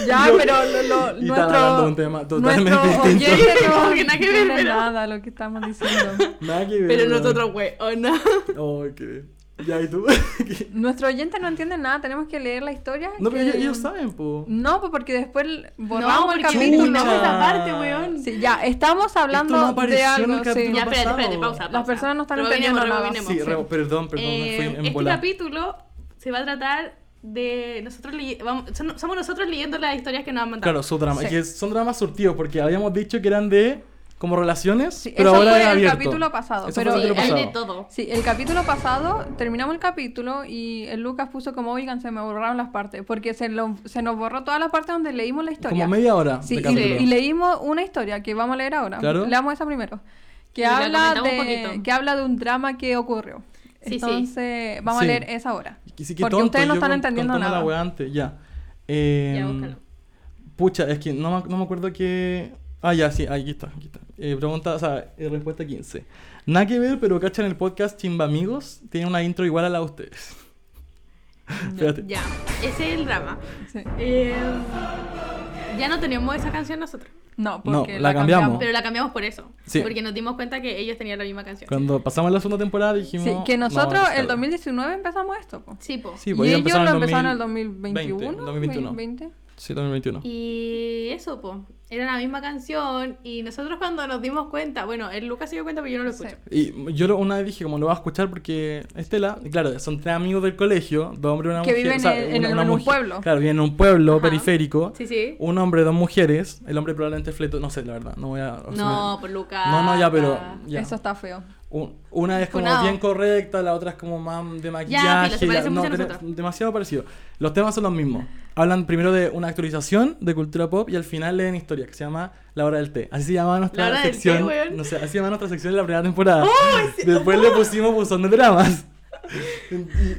Ya, Yo- pero lo, lo- y estaba hablando de un nuestro, tema totalmente nuestro distinto. oyente no que nada que ver, pero- nada lo que estamos diciendo. Nada que ver. Pero nosotros, wey, oh no. Oh, qué... Ya, ¿y tú? Nuestro oyente no entiende nada, tenemos que leer la historia. no, pero que- ellos, ellos saben, po. No, pues porque después No, borramos el porque capítulo. Chucha. esa parte, weón. Sí, ya, estamos hablando no de en algo. el sí. Ya, espérate, espérate, pausa. Las personas no están entendiendo nada. rebobinemos. Sí, re- perdón, perdón, me Eh, fui en este bola. capítulo se va a tratar de nosotros vamos- son- somos nosotros leyendo las historias que nos han mandado. Claro, su drama. Sí. Es que son dramas surtidos, porque habíamos dicho que eran de como relaciones, Sí, pero eso ahora fue el abierto. capítulo pasado, Eso fue pero el capítulo hay pasado. de todo. Sí, el capítulo pasado terminamos el capítulo y el Lucas puso como, oigan, se me borraron las partes, porque se, lo- se nos borró toda la parte donde leímos la historia. Como media hora Sí, de y, leímos una historia que vamos a leer ahora. Claro. Leamos esa primero. Que Y habla, de, que habla de un drama que ocurrió. Sí, sí. Entonces, vamos Sí. a leer esa ahora. Porque tonto, ustedes no están con- entendiendo nada. la weá antes, ya. Eh, Ya, pucha, es que no me, no me acuerdo que... Ah, ya, sí, aquí está, aquí está. Eh, pregunta, o sea, eh, respuesta 15. Nada que ver, pero cachan el podcast Chimba Amigos. Tiene una intro igual a la de ustedes. Espérate. Ya, ese es el drama. Sí. Eh, ya no tenemos esa canción nosotros, No, No, porque la cambiamos. pero la cambiamos por eso. Sí. Porque nos dimos cuenta que ellos tenían la misma canción. Cuando pasamos la segunda temporada dijimos... Sí, que no, nosotros buscarla. el 2019 empezamos esto. po. Sí, po. Sí, pues y ellos lo empezaron en el 2020, 2021. 2021. 2020. Sí, 2021. Y eso, po. Era la misma canción. Y nosotros cuando nos dimos cuenta, bueno, el Lucas se dio cuenta, pero yo no lo Sí. escucho. Y yo lo- una vez dije, como lo voy a escuchar porque Estela, y claro, son tres amigos del colegio, dos hombres y una Que mujer. viven o sea, en- en el- en un pueblo. Claro, viven en un pueblo Ajá. periférico. Sí, sí. Un hombre, dos mujeres. El hombre probablemente fleto, no sé, la verdad, no voy a. No, por Lucas. No, no, ya, pero ya. Eso está feo. Un- una es como Funado. bien correcta, la otra es como más de maquillaje. se parece no, mucho a tiene- nosotros. demasiado parecido. Los temas son los mismos. Hablan primero de una actualización de cultura pop y al final leen historia que se llama La Hora del Té. Así se llamaba nuestra La Hora del Té, sección. weón. no sé, así se llamaba nuestra sección en la primera temporada. ¡Oh, Después le pusimos buzón de dramas.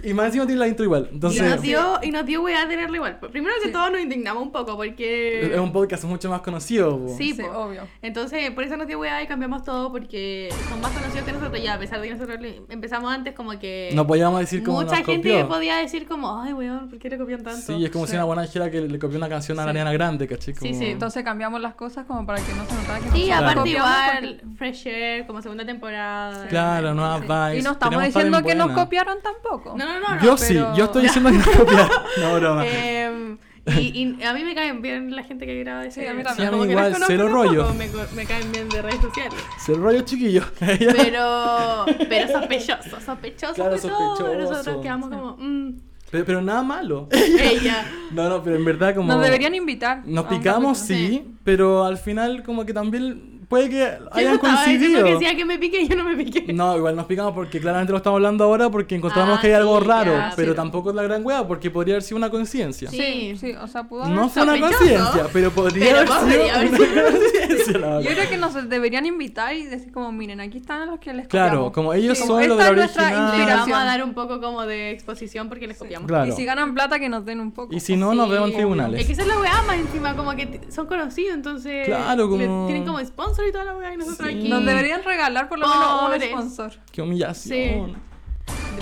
Y, y más encima tiene la intro igual. Y Entonces, nos dio, y nos dio weá tenerlo igual. Primero que Sí. todo nos indignamos un poco porque... es un podcast mucho más conocido. po. Sí, Sí, po. obvio. Entonces, por eso nos dio weá y cambiamos todo porque son más conocidos que nosotros ya, a pesar de que nosotros empezamos antes como que... No podíamos decir como Mucha nos gente copió. podía decir como, ay, weón, ¿por qué le copian tanto? Sí, es como si una buena dijera que le copió una canción a Sí. Ariana Grande, ¿cachai? Sí, Como- sí. Entonces cambiamos las cosas como para que no se notara que Sí, nosotros aparte copiamos, igual, Fresh Air, como segunda temporada. Claro, nuevas Sí. vibes. Y no estamos diciendo en que nos buena. Copiaron tampoco. No, no, no. no. yo sí, pero- yo estoy diciendo que no copiaron. No, broma. Em, y, y a mí me caen bien la gente que graba ese Sí, a mí también. Sí, a mí igual, cero rollo. Me, caen bien de redes sociales. Es el rollo chiquillo. Pero, pero sospechoso, sospechoso Claro, fue todo. sospechoso. Nosotros quedamos como, mm, pero, pero nada malo. ella. No, no, pero en verdad como... Nos deberían invitar. Nos picamos, sí, pero al final como que también puede que hayan coincidido. que decía que me pique y yo no me piqué. No, igual nos picamos porque claramente lo estamos hablando ahora porque encontramos Ah, que hay algo sí, raro, ya, pero sí. tampoco es la gran wea porque podría haber sido una coincidencia. Sí. Sí, sí, o sea, pudo No haber- fue una coincidencia, pero podría pero haber podría haber sido una coincidencia, la Yo creo que nos deberían invitar y decir como, miren, aquí están los que les Claro, copiamos. como ellos Sí, son los es nuestra original. Inspiración. vamos a dar un poco como de exposición porque les copiamos. Claro. Y si ganan plata, que nos den un poco. Y si no, nos vemos en Es tribunales. que esa es la weá más encima, como que son conocidos, entonces. Claro, como- tienen como sponsor y toda la weá y nosotros Sí. aquí. Nos deberían regalar por lo menos un Pobres. sponsor. Qué humillación.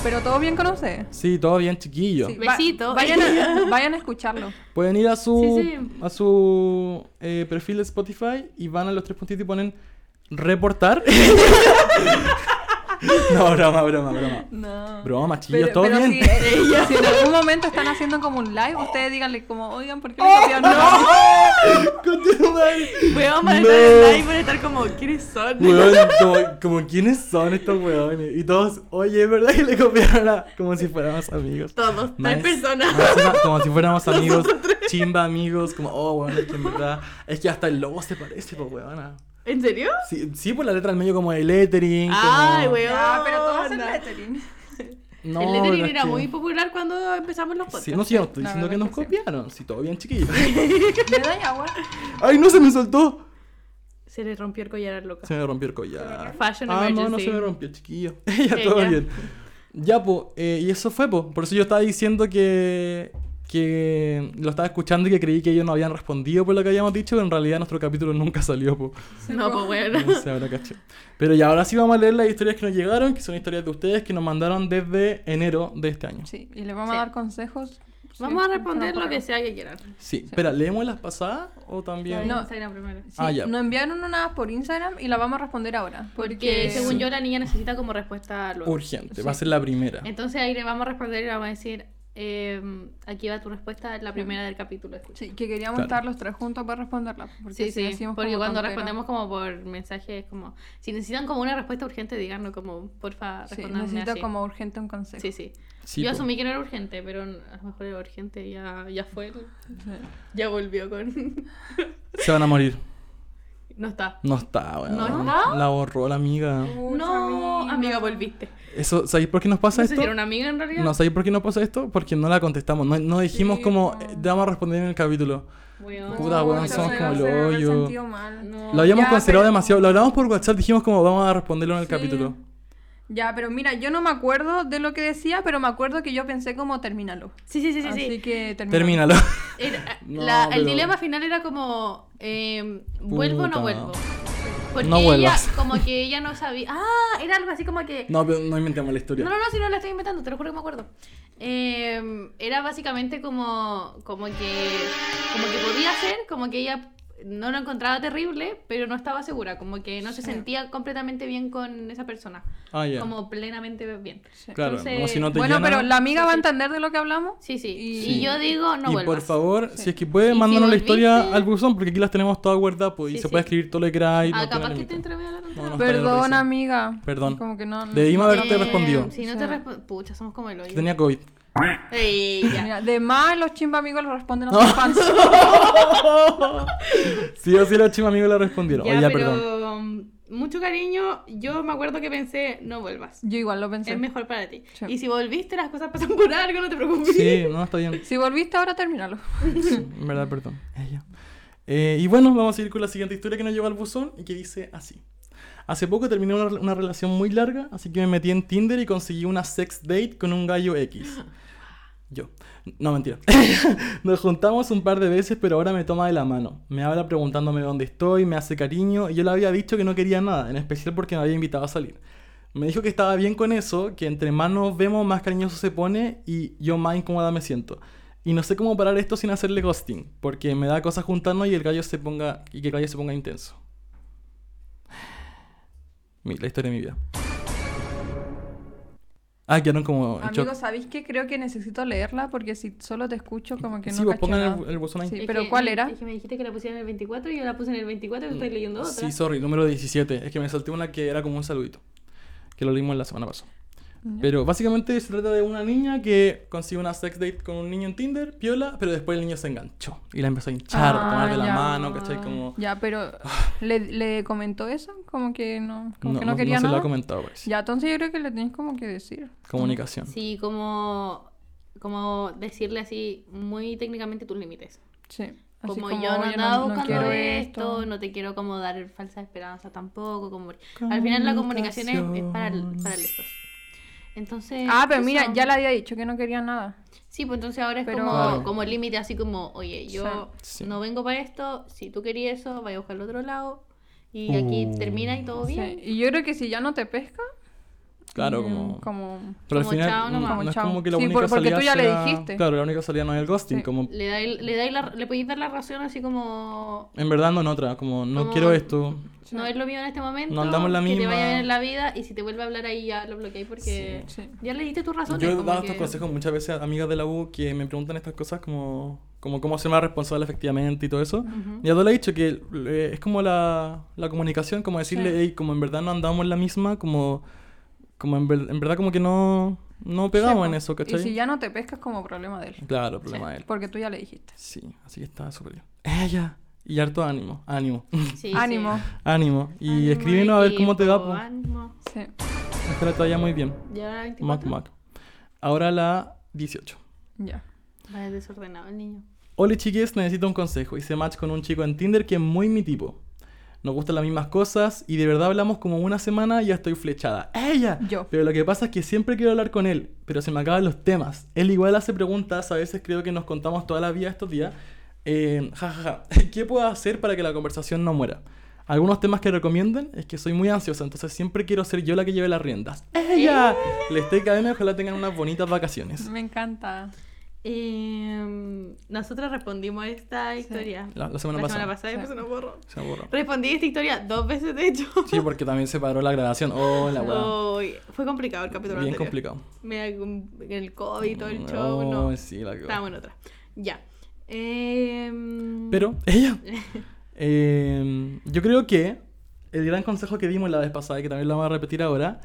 Pero todo bien con ustedes. Sí, todo bien, chiquillo. Sí, va- Besito. vayan, a, vayan a escucharlo. Pueden ir a su, Sí, sí. A su eh, perfil de Spotify y van a los tres puntitos y ponen reportar. no, broma, broma, broma. No. Broma, chiquillos, Pero, todo pero bien. si, eh, si en algún momento están haciendo como un live, ustedes díganle como, oigan, ¿por qué le ¡Oh! copian? No. Continúa ahí. Weón, van a estar en live, van a estar como, ¿quiénes son? Weón, como, como, quiénes son estos weones. Y todos, oye, es verdad que le copiaron a. Como si fuéramos amigos. Todos, Más- tres personas. más encima, como si fuéramos amigos, chimba amigos, como, oh, weón, es que en verdad. Es que hasta el logo se parece, pues, weón. ¿En serio? Sí, sí, por la letra al medio, como el lettering. como- Ay, weón. Ya, pero todo es el lettering. No, el lettering es era que- muy popular cuando empezamos los podcasts. Sí, no, sí, no estoy diciendo que nos que copiaron. Sí, todo bien, chiquillos. ¿Me da agua? ¡Ay, no se me soltó! Se le rompió el collar al loca. Se me rompió el collar. Fashion ah, no, no emergency. se me rompió, chiquillo. ya, todo bien. Ya, pues, y eso fue, pues. Por eso yo estaba diciendo que, que lo estaba escuchando y que creí que ellos no habían respondido por lo que habíamos dicho, pero en realidad nuestro capítulo nunca salió, pues. No, pues bueno. No sé, ahora caché. Pero ya, ahora sí vamos a leer las historias que nos llegaron, que son historias de ustedes que nos mandaron desde enero de este año. Sí, y le vamos Sí. a dar consejos. Vamos Sí, a responder lo que sea que quieran. Sí, espera, ¿leemos las pasadas o también...? No. Instagram primero. Sí, Ah, ya. Nos enviaron una por Instagram y la vamos a responder ahora. Porque según yo la niña necesita como respuesta luego. Urgente, va a ser la primera. Entonces ahí le vamos a responder y le vamos a decir, eh, aquí va tu respuesta, la primera del capítulo. Escucha. Sí, que queríamos Claro. estar los tres juntos para responderla. Porque Sí, si sí, decimos porque cuando respondemos como por mensaje es como, si necesitan como una respuesta urgente, díganos como, porfa, Sí, respondanme necesito así. como urgente un consejo. Sí, sí. Sí, Yo asumí que no era urgente, pero a lo mejor era urgente, ya, ya fue, Sí. ya volvió con... Se van a morir. No está. No está, weón. ¿No está? La borró la amiga. No, amiga, volviste. Eso, ¿Sabéis por qué nos pasa No sé esto? si era una amiga en realidad. No, ¿sabéis por qué nos pasa esto? Porque no la contestamos. No, no dijimos Sí, como, eh, te vamos a responder en el capítulo. Weón. Puta, weón, somos como el hoyo. sentido mal. No. Lo habíamos Ya, considerado pero- demasiado. Lo hablamos por WhatsApp, dijimos como, vamos a responderlo en el Sí. capítulo. Ya, pero mira, yo no me acuerdo de lo que decía, pero me acuerdo que yo pensé como termínalo. Sí, sí, sí, sí. Así sí. que termínalo. Termínalo. Era- No, la- pero- El dilema final era como, eh, ¿vuelvo o no vuelvo? Porque No ella, vuelvas. como que ella no sabía. Ah, era algo así como que. no, pero no inventamos la historia. No, no, no, si no la estoy inventando, te lo juro que me acuerdo. Eh, era básicamente como, como que como que podía ser, como que ella no lo encontraba terrible, pero no estaba segura, como que no se sentía completamente bien con esa persona, Ah, ya. como plenamente bien. Sí. Claro, entonces- como si no te Bueno, llena. pero la amiga va a entender de lo que hablamos. Sí, sí. Y- Y, yo digo, no y vuelvas. por favor, Sí. si es que puede, si mándanos la historia al buzón, porque aquí las tenemos todas guardadas, pues, y se sí. puede escribir todo lo que queráis. Ah, no capaz que te entrevé a la. No, Perdón, amiga. Perdón. Como que no. Debimos haberte Eh, respondido. Si no te respondo. Pucha, somos como el hoyo. Tenía COVID. Ya. Mira, de más los chimba amigos los responden a sus fans. sí o sí, los chicos amigos le respondieron. Ya, Oye, ya, pero perdón. um, mucho cariño. Yo me acuerdo que pensé, no vuelvas. Yo igual lo pensé. Es mejor para ti. Sí. Y si volviste, las cosas pasan por algo, no te preocupes. Sí, no, está bien. Si volviste ahora. Sí, en verdad, perdón. Ella. Eh, y bueno, vamos a ir con la siguiente historia que nos llegó al buzón y que dice así. Hace poco terminé una, una relación muy larga, así que me metí en Tinder y conseguí una sex date con un gallo X. Yo. No, mentira. Nos juntamos un par de veces, pero ahora me toma de la mano. Me habla preguntándome dónde estoy, me hace cariño y yo le había dicho que no quería nada, en especial porque me había invitado a salir. Me dijo que estaba bien con eso, que entre más nos vemos, más cariñoso se pone y yo más incómoda me siento. Y no sé cómo parar esto sin hacerle ghosting, porque me da cosas juntarnos y el gallo se ponga y que el gallo se ponga intenso. La historia de mi vida. Ah, quedaron como. Amigos, ¿sabéis qué? Creo que necesito leerla porque si solo te escucho como que no Sí, vos cacho pongan nada. el, el buzón ahí. Sí, Es pero que ¿cuál me- era? Es que me dijiste que la pusiera en el 24 y yo la puse en el 24 y estoy leyendo otra. Sí, sorry, número 17. Es que me salté una que era como un saludito. Que lo leímos la semana pasada. Pero básicamente se trata de una niña que consigue una sex date con un niño en Tinder, piola, pero después el niño se enganchó y la empezó a hinchar, a Ah, tomar de la ya. mano, ¿cachai? Como... Ya, pero ¿le, le comentó eso? Como que no, como No, que no no- quería no se lo ha comentado, parece. Ya, entonces yo creo que le tenéis como que decir. Comunicación. Sí, como, como decirle así muy técnicamente tus límites. Sí. Así Como, yo no "Oye, andaba no buscando esto, no te quiero como dar falsa esperanza tampoco. Como... Al final la comunicación es, es para, el, para el estos. Entonces... Ah, pero mira, ya le había dicho que no quería nada. Sí, pues entonces ahora es Pero- como, Claro. como el límite así como, oye, yo Sí. no vengo para esto, si tú querías eso, vaya a buscar al otro lado. Y aquí Uh. termina y todo bien. Sí, Y yo creo que si ya no te pesca, Claro, mm, como... como Pero al como final chao no, nomás. no Como es chao. como que la Sí, única por- porque salida tú ya le sea- dijiste. Claro, la única salida no es el ghosting, Sí. como... Le, dais, le, dais la, le podéis dar la razón así como, En verdad no en otra, como no Como- quiero esto. no es lo mío en este momento, No andamos en la que te misma. vaya bien en la vida y si te vuelve a hablar ahí ya lo bloqueáis porque Sí. ya le diste tus razones. Yo he dado que- estos consejos muchas veces a amigas de la U que me preguntan estas cosas como, como cómo ser más responsable efectivamente y todo eso. Ujú. Y a todos le he dicho que eh, es como la, la comunicación, como decirle, Sí. "Ey, como en verdad no andamos en la misma, como, como en, ver- en verdad como que no, no pegamos Sí, en eso, ¿cachai? Y si ya no te pesca es como problema de él. Claro, problema de él. Porque tú ya le dijiste. Sí, así que está súper bien. Ella. Y harto ánimo, ánimo, Sí, sí. Ánimo. ánimo. Y Ánimo, escríbenos a ver cómo te va. po. ánimo. Sí. Ojalá te vaya muy bien. Ya era Mac, 24. mac. Ahora la 18. Ya. Va desordenado el niño. Hola chiques, necesito un consejo. Hice match con un chico en Tinder que es muy mi tipo. Nos gustan las mismas cosas y de verdad hablamos como una semana y ya estoy flechada. ¡Ella! Yo. Pero lo que pasa es que siempre quiero hablar con él, pero se me acaban los temas. Él igual hace preguntas, a veces creo que nos contamos toda la vida estos días. Eh, ja, ja, ja. ¿Qué puedo hacer para que la conversación no muera? Algunos temas que recomienden es que soy muy ansiosa, entonces siempre quiero ser yo la que lleve las riendas. ¡Ella! Les estoy cadena, ojalá tengan unas bonitas vacaciones. Me encanta. Eh, nosotros respondimos esta historia. La, la semana la pasada. semana pasada Sí. pues se nos borró. Se me borró. Respondí esta historia dos veces, de hecho. Sí, porque también se paró la grabación. Oh, la. Uy, fue complicado el capítulo Bien anterior. complicado. Mira, el COVID y todo el Mm, show, oh, no. sí, la cagó. Estábamos en otra. Ya. Em, Pero, ella. eh, yo creo que el gran consejo que dimos la vez pasada, y que también lo vamos a repetir ahora,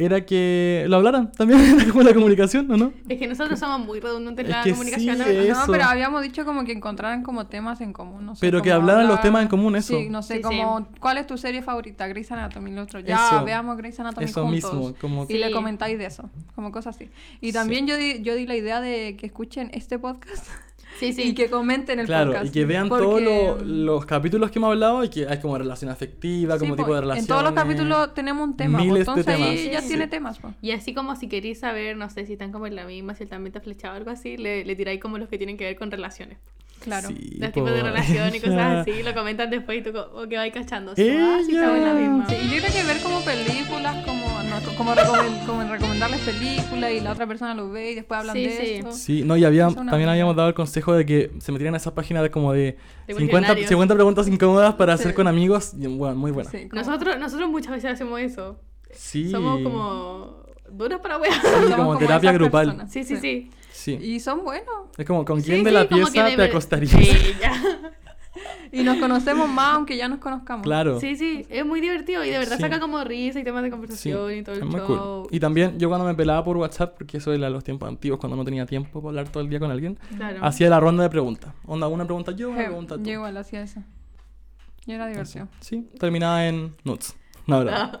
era que lo hablaran también, era como la comunicación, ¿o no? Es que nosotros somos muy redundantes en Es la que comunicación. sí, ¿no? Eso. pero habíamos dicho como que encontraran como temas en común, no sé. Pero que hablaran los temas en común, eso. Sí, no sé, Sí, sí. como, ¿cuál es tu serie favorita? Grey's Anatomy, el otro. Ya, Eso. veamos Grey's Anatomy Eso juntos. mismo, como Y le comentáis de eso, como cosas así. Y Sí. también yo, di, yo di la idea de que escuchen este podcast Sí, sí. y que comenten el Claro, podcast. y que vean porque- todos lo- los capítulos que hemos hablado y que hay como relación afectiva, Sí, como po, tipo de relación. En todos los capítulos tenemos un tema, miles de entonces ahí temas. ya Sí. tiene temas. po. Y así como si queréis saber, no sé, si están como en la misma, si el también está flechado o algo así, le, le tiráis como los que tienen que ver con relaciones. Claro. Sí, Los tipos de relación y cosas así, lo comentan después y tú como que vais cachando. así, ah, sí, en la misma. Sí, y yo creo que ver como películas, como, no, como, recomen- como en recomendarles películas y la otra persona lo ve y después hablan Sí, de sí. eso. Sí, no, y había, también buena. habíamos dado el consejo de que se metieran a esas páginas de como de, De 50, cuestionarios. 50 preguntas incómodas para Sí. hacer con amigos. Y, bueno, muy buena. Sí, como- Nosotros, nosotros muchas veces hacemos eso. Sí. Somos como duras para weas. Sí, somos como terapia grupal. personas. Sí, sí, sí. Sí. Y son buenos. Es como, ¿con Sí, quién de sí, la pieza te acostarías? Sí, ya. Y nos conocemos más aunque ya nos conozcamos. Claro. Sí, sí, es muy divertido y de verdad Sí. saca como risa y temas de conversación y todo el es muy show. cool. Y también yo cuando me pelaba por WhatsApp, porque eso era los tiempos antiguos, cuando no tenía tiempo para hablar todo el día con alguien, Claro. hacía la ronda de preguntas. Onda, una pregunta yo, una pregunta tú. Yo igual hacía eso. Y era divertido. Sí, terminaba en nuts. No, verdad. Ah,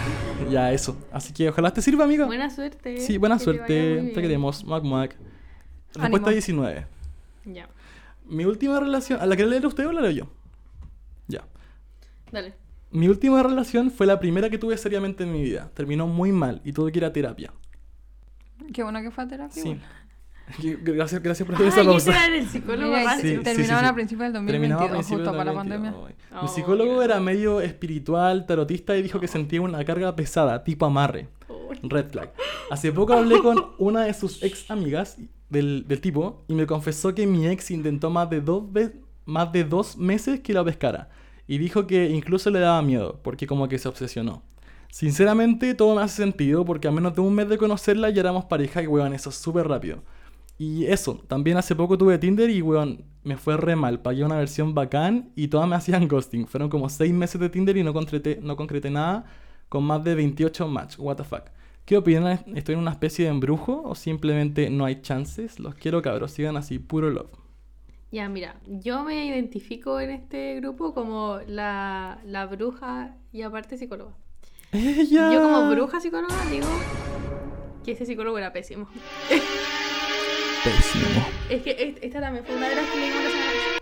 ya, eso. Así que ojalá te sirva, amigo. buena suerte. Sí, buena que suerte. Te queremos. Mac Mac. Ánimo. Respuesta 19. Ya, Mi última relación. ¿A la que leer usted o la leo yo? Ya. dale. Mi última relación fue la primera que tuve seriamente en mi vida. Terminó muy mal y tuve que ir a terapia. Qué bueno que fue a terapia. Sí. Gracias, gracias por hacer esa pausa. era el psicólogo Mira, y rancio. Sí, sí, sí. a principios del Terminaba a 2022, principios justo del para la 2022. pandemia. Mi Oh, psicólogo qué era medio espiritual, tarotista y dijo que sentía una carga pesada, tipo amarre. Red flag. Hace poco hablé con una de sus ex amigas del, del tipo y me confesó que mi ex intentó más de, dos ve- más de dos meses que la pescara. Y dijo que incluso le daba miedo, porque como que se obsesionó. Sinceramente, todo me hace sentido porque a menos de un mes de conocerla ya éramos pareja y, weón, eso es súper rápido. Y eso, también hace poco tuve Tinder y, weón, me fue re mal. Pagué una versión bacán y todas me hacían ghosting. Fueron como 6 meses de Tinder y no concreté, no concreté nada con más de 28 match. What the fuck. ¿Qué opinan? ¿Estoy en una especie de embrujo o simplemente no hay chances? Los quiero, cabros. Sigan así, puro love. Ya, mira, yo me identifico en este grupo como la, la bruja y aparte psicóloga. Ella. Yo como bruja psicóloga digo que ese psicólogo era pésimo. Pésimo. Es que est- esta también fue una de las que la pasada.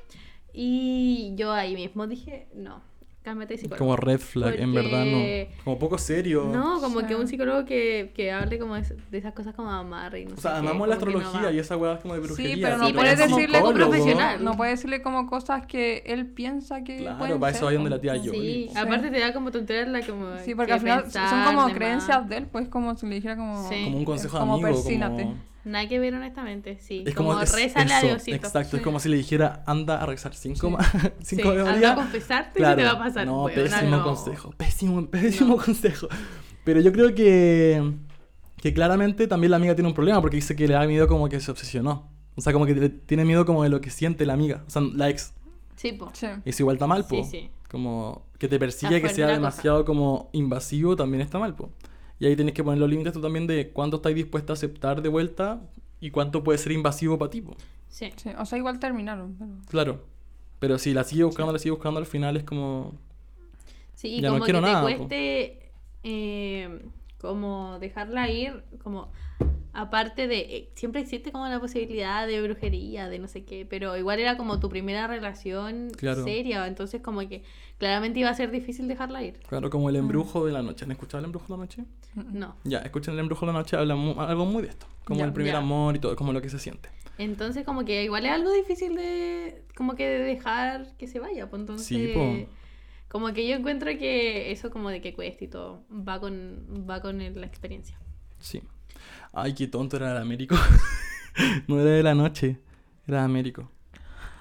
Y yo ahí mismo dije, no, cálmate de psicólogo. Como red flag, en verdad Porque- no. Como poco serio. No, como Sí. que un psicólogo que, que hable como de, de esas cosas como amarre y no O sé sea, qué, amamos la que no astrología va. y esa weá es como de brujería. Sí, pero no Sí, puedes decirle como profesional. No puedes decirle como cosas que él piensa que Claro, pueden para eso ser, vayan de po. la tía yo. Sí, Sí. aparte te da como tontería como Sí, porque que al final pensar son como de creencias más. de él, pues como si le dijera como... Sí. Como un consejo como amigo. persínate. Como... Nada que ver honestamente, sí. Es como, como, es- a Diosito. Exacto, es Sí. como si le dijera anda a rezar cinco, Sí. Sí, cinco de anda a confesarte y te va a pasar. No, weona, pésimo no. consejo. Pésimo, pésimo consejo. Pero yo creo que, que claramente también la amiga tiene un problema porque dice que le da miedo como que se obsesionó. O sea, como que le- tiene miedo como de lo que siente la amiga. O sea, la ex. Sí, po. Sí. Eso igual está mal, Sí, po. sí. Como que te persigue, que sea la cosa. demasiado como invasivo, también está mal, po. Y ahí tenés que poner los límites tú también de cuánto estáis dispuesta a aceptar de vuelta y cuánto puede ser invasivo para ti. Sí. Sí, o sea, igual terminaron, pero... Claro. Pero si la sigue buscando, la sigue buscando, al final es como... Sí, y Ya no como quiero que te nada, cueste eh, como dejarla ir, como aparte de, eh, siempre existe como la posibilidad de brujería, de no sé qué, pero igual era como tu primera relación Claro. seria, entonces como que claramente iba a ser difícil dejarla ir. Claro, como el embrujo de la noche. ¿Han escuchado el embrujo de la noche? No. Ya, escuchen el embrujo de la noche, habla mu- algo muy de esto. Como Ya, el primer ya. amor y todo, como lo que se siente. Entonces como que igual es algo difícil de, como que de dejar que se vaya, pues entonces... Sí, po. Como que yo encuentro que eso como de que cueste y todo, va con, va con el- la experiencia. Sí. Ay, qué tonto era el Américo. no era de la noche, era de Américo.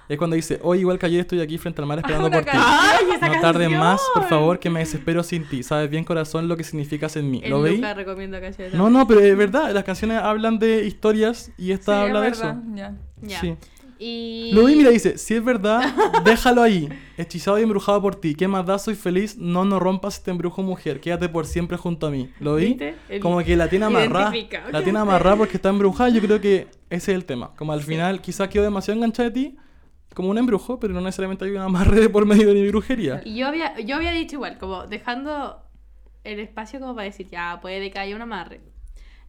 Es cuando dice, hoy igual que ayer estoy aquí frente al mar esperando por ti. canción. ¡Ay, esa No tardes canción! más, por favor, que me desespero sin ti. Sabes bien, corazón, lo que significas en mí. El ¿Lo veis? De No, no, pero es verdad, las canciones hablan de historias y esta Sí, habla de es verdad, eso. ya. Ya. Sí. Y... Lo vi, mira, dice, si es verdad, déjalo ahí. Hechizado y embrujado por ti. ¿Qué más da? Soy feliz. No, no rompas este embrujo, mujer. Quédate por siempre junto a mí. ¿Lo vi? Como que la tiene amarrada. La tiene amarrada porque está embrujada. Yo creo que ese es el tema. Como al final quizás quedó demasiado enganchada de ti, como un embrujo, pero no necesariamente hay un amarre de por medio de mi brujería. Y yo había, yo había dicho igual, como dejando el espacio como para decir, ya, puede que haya un amarre.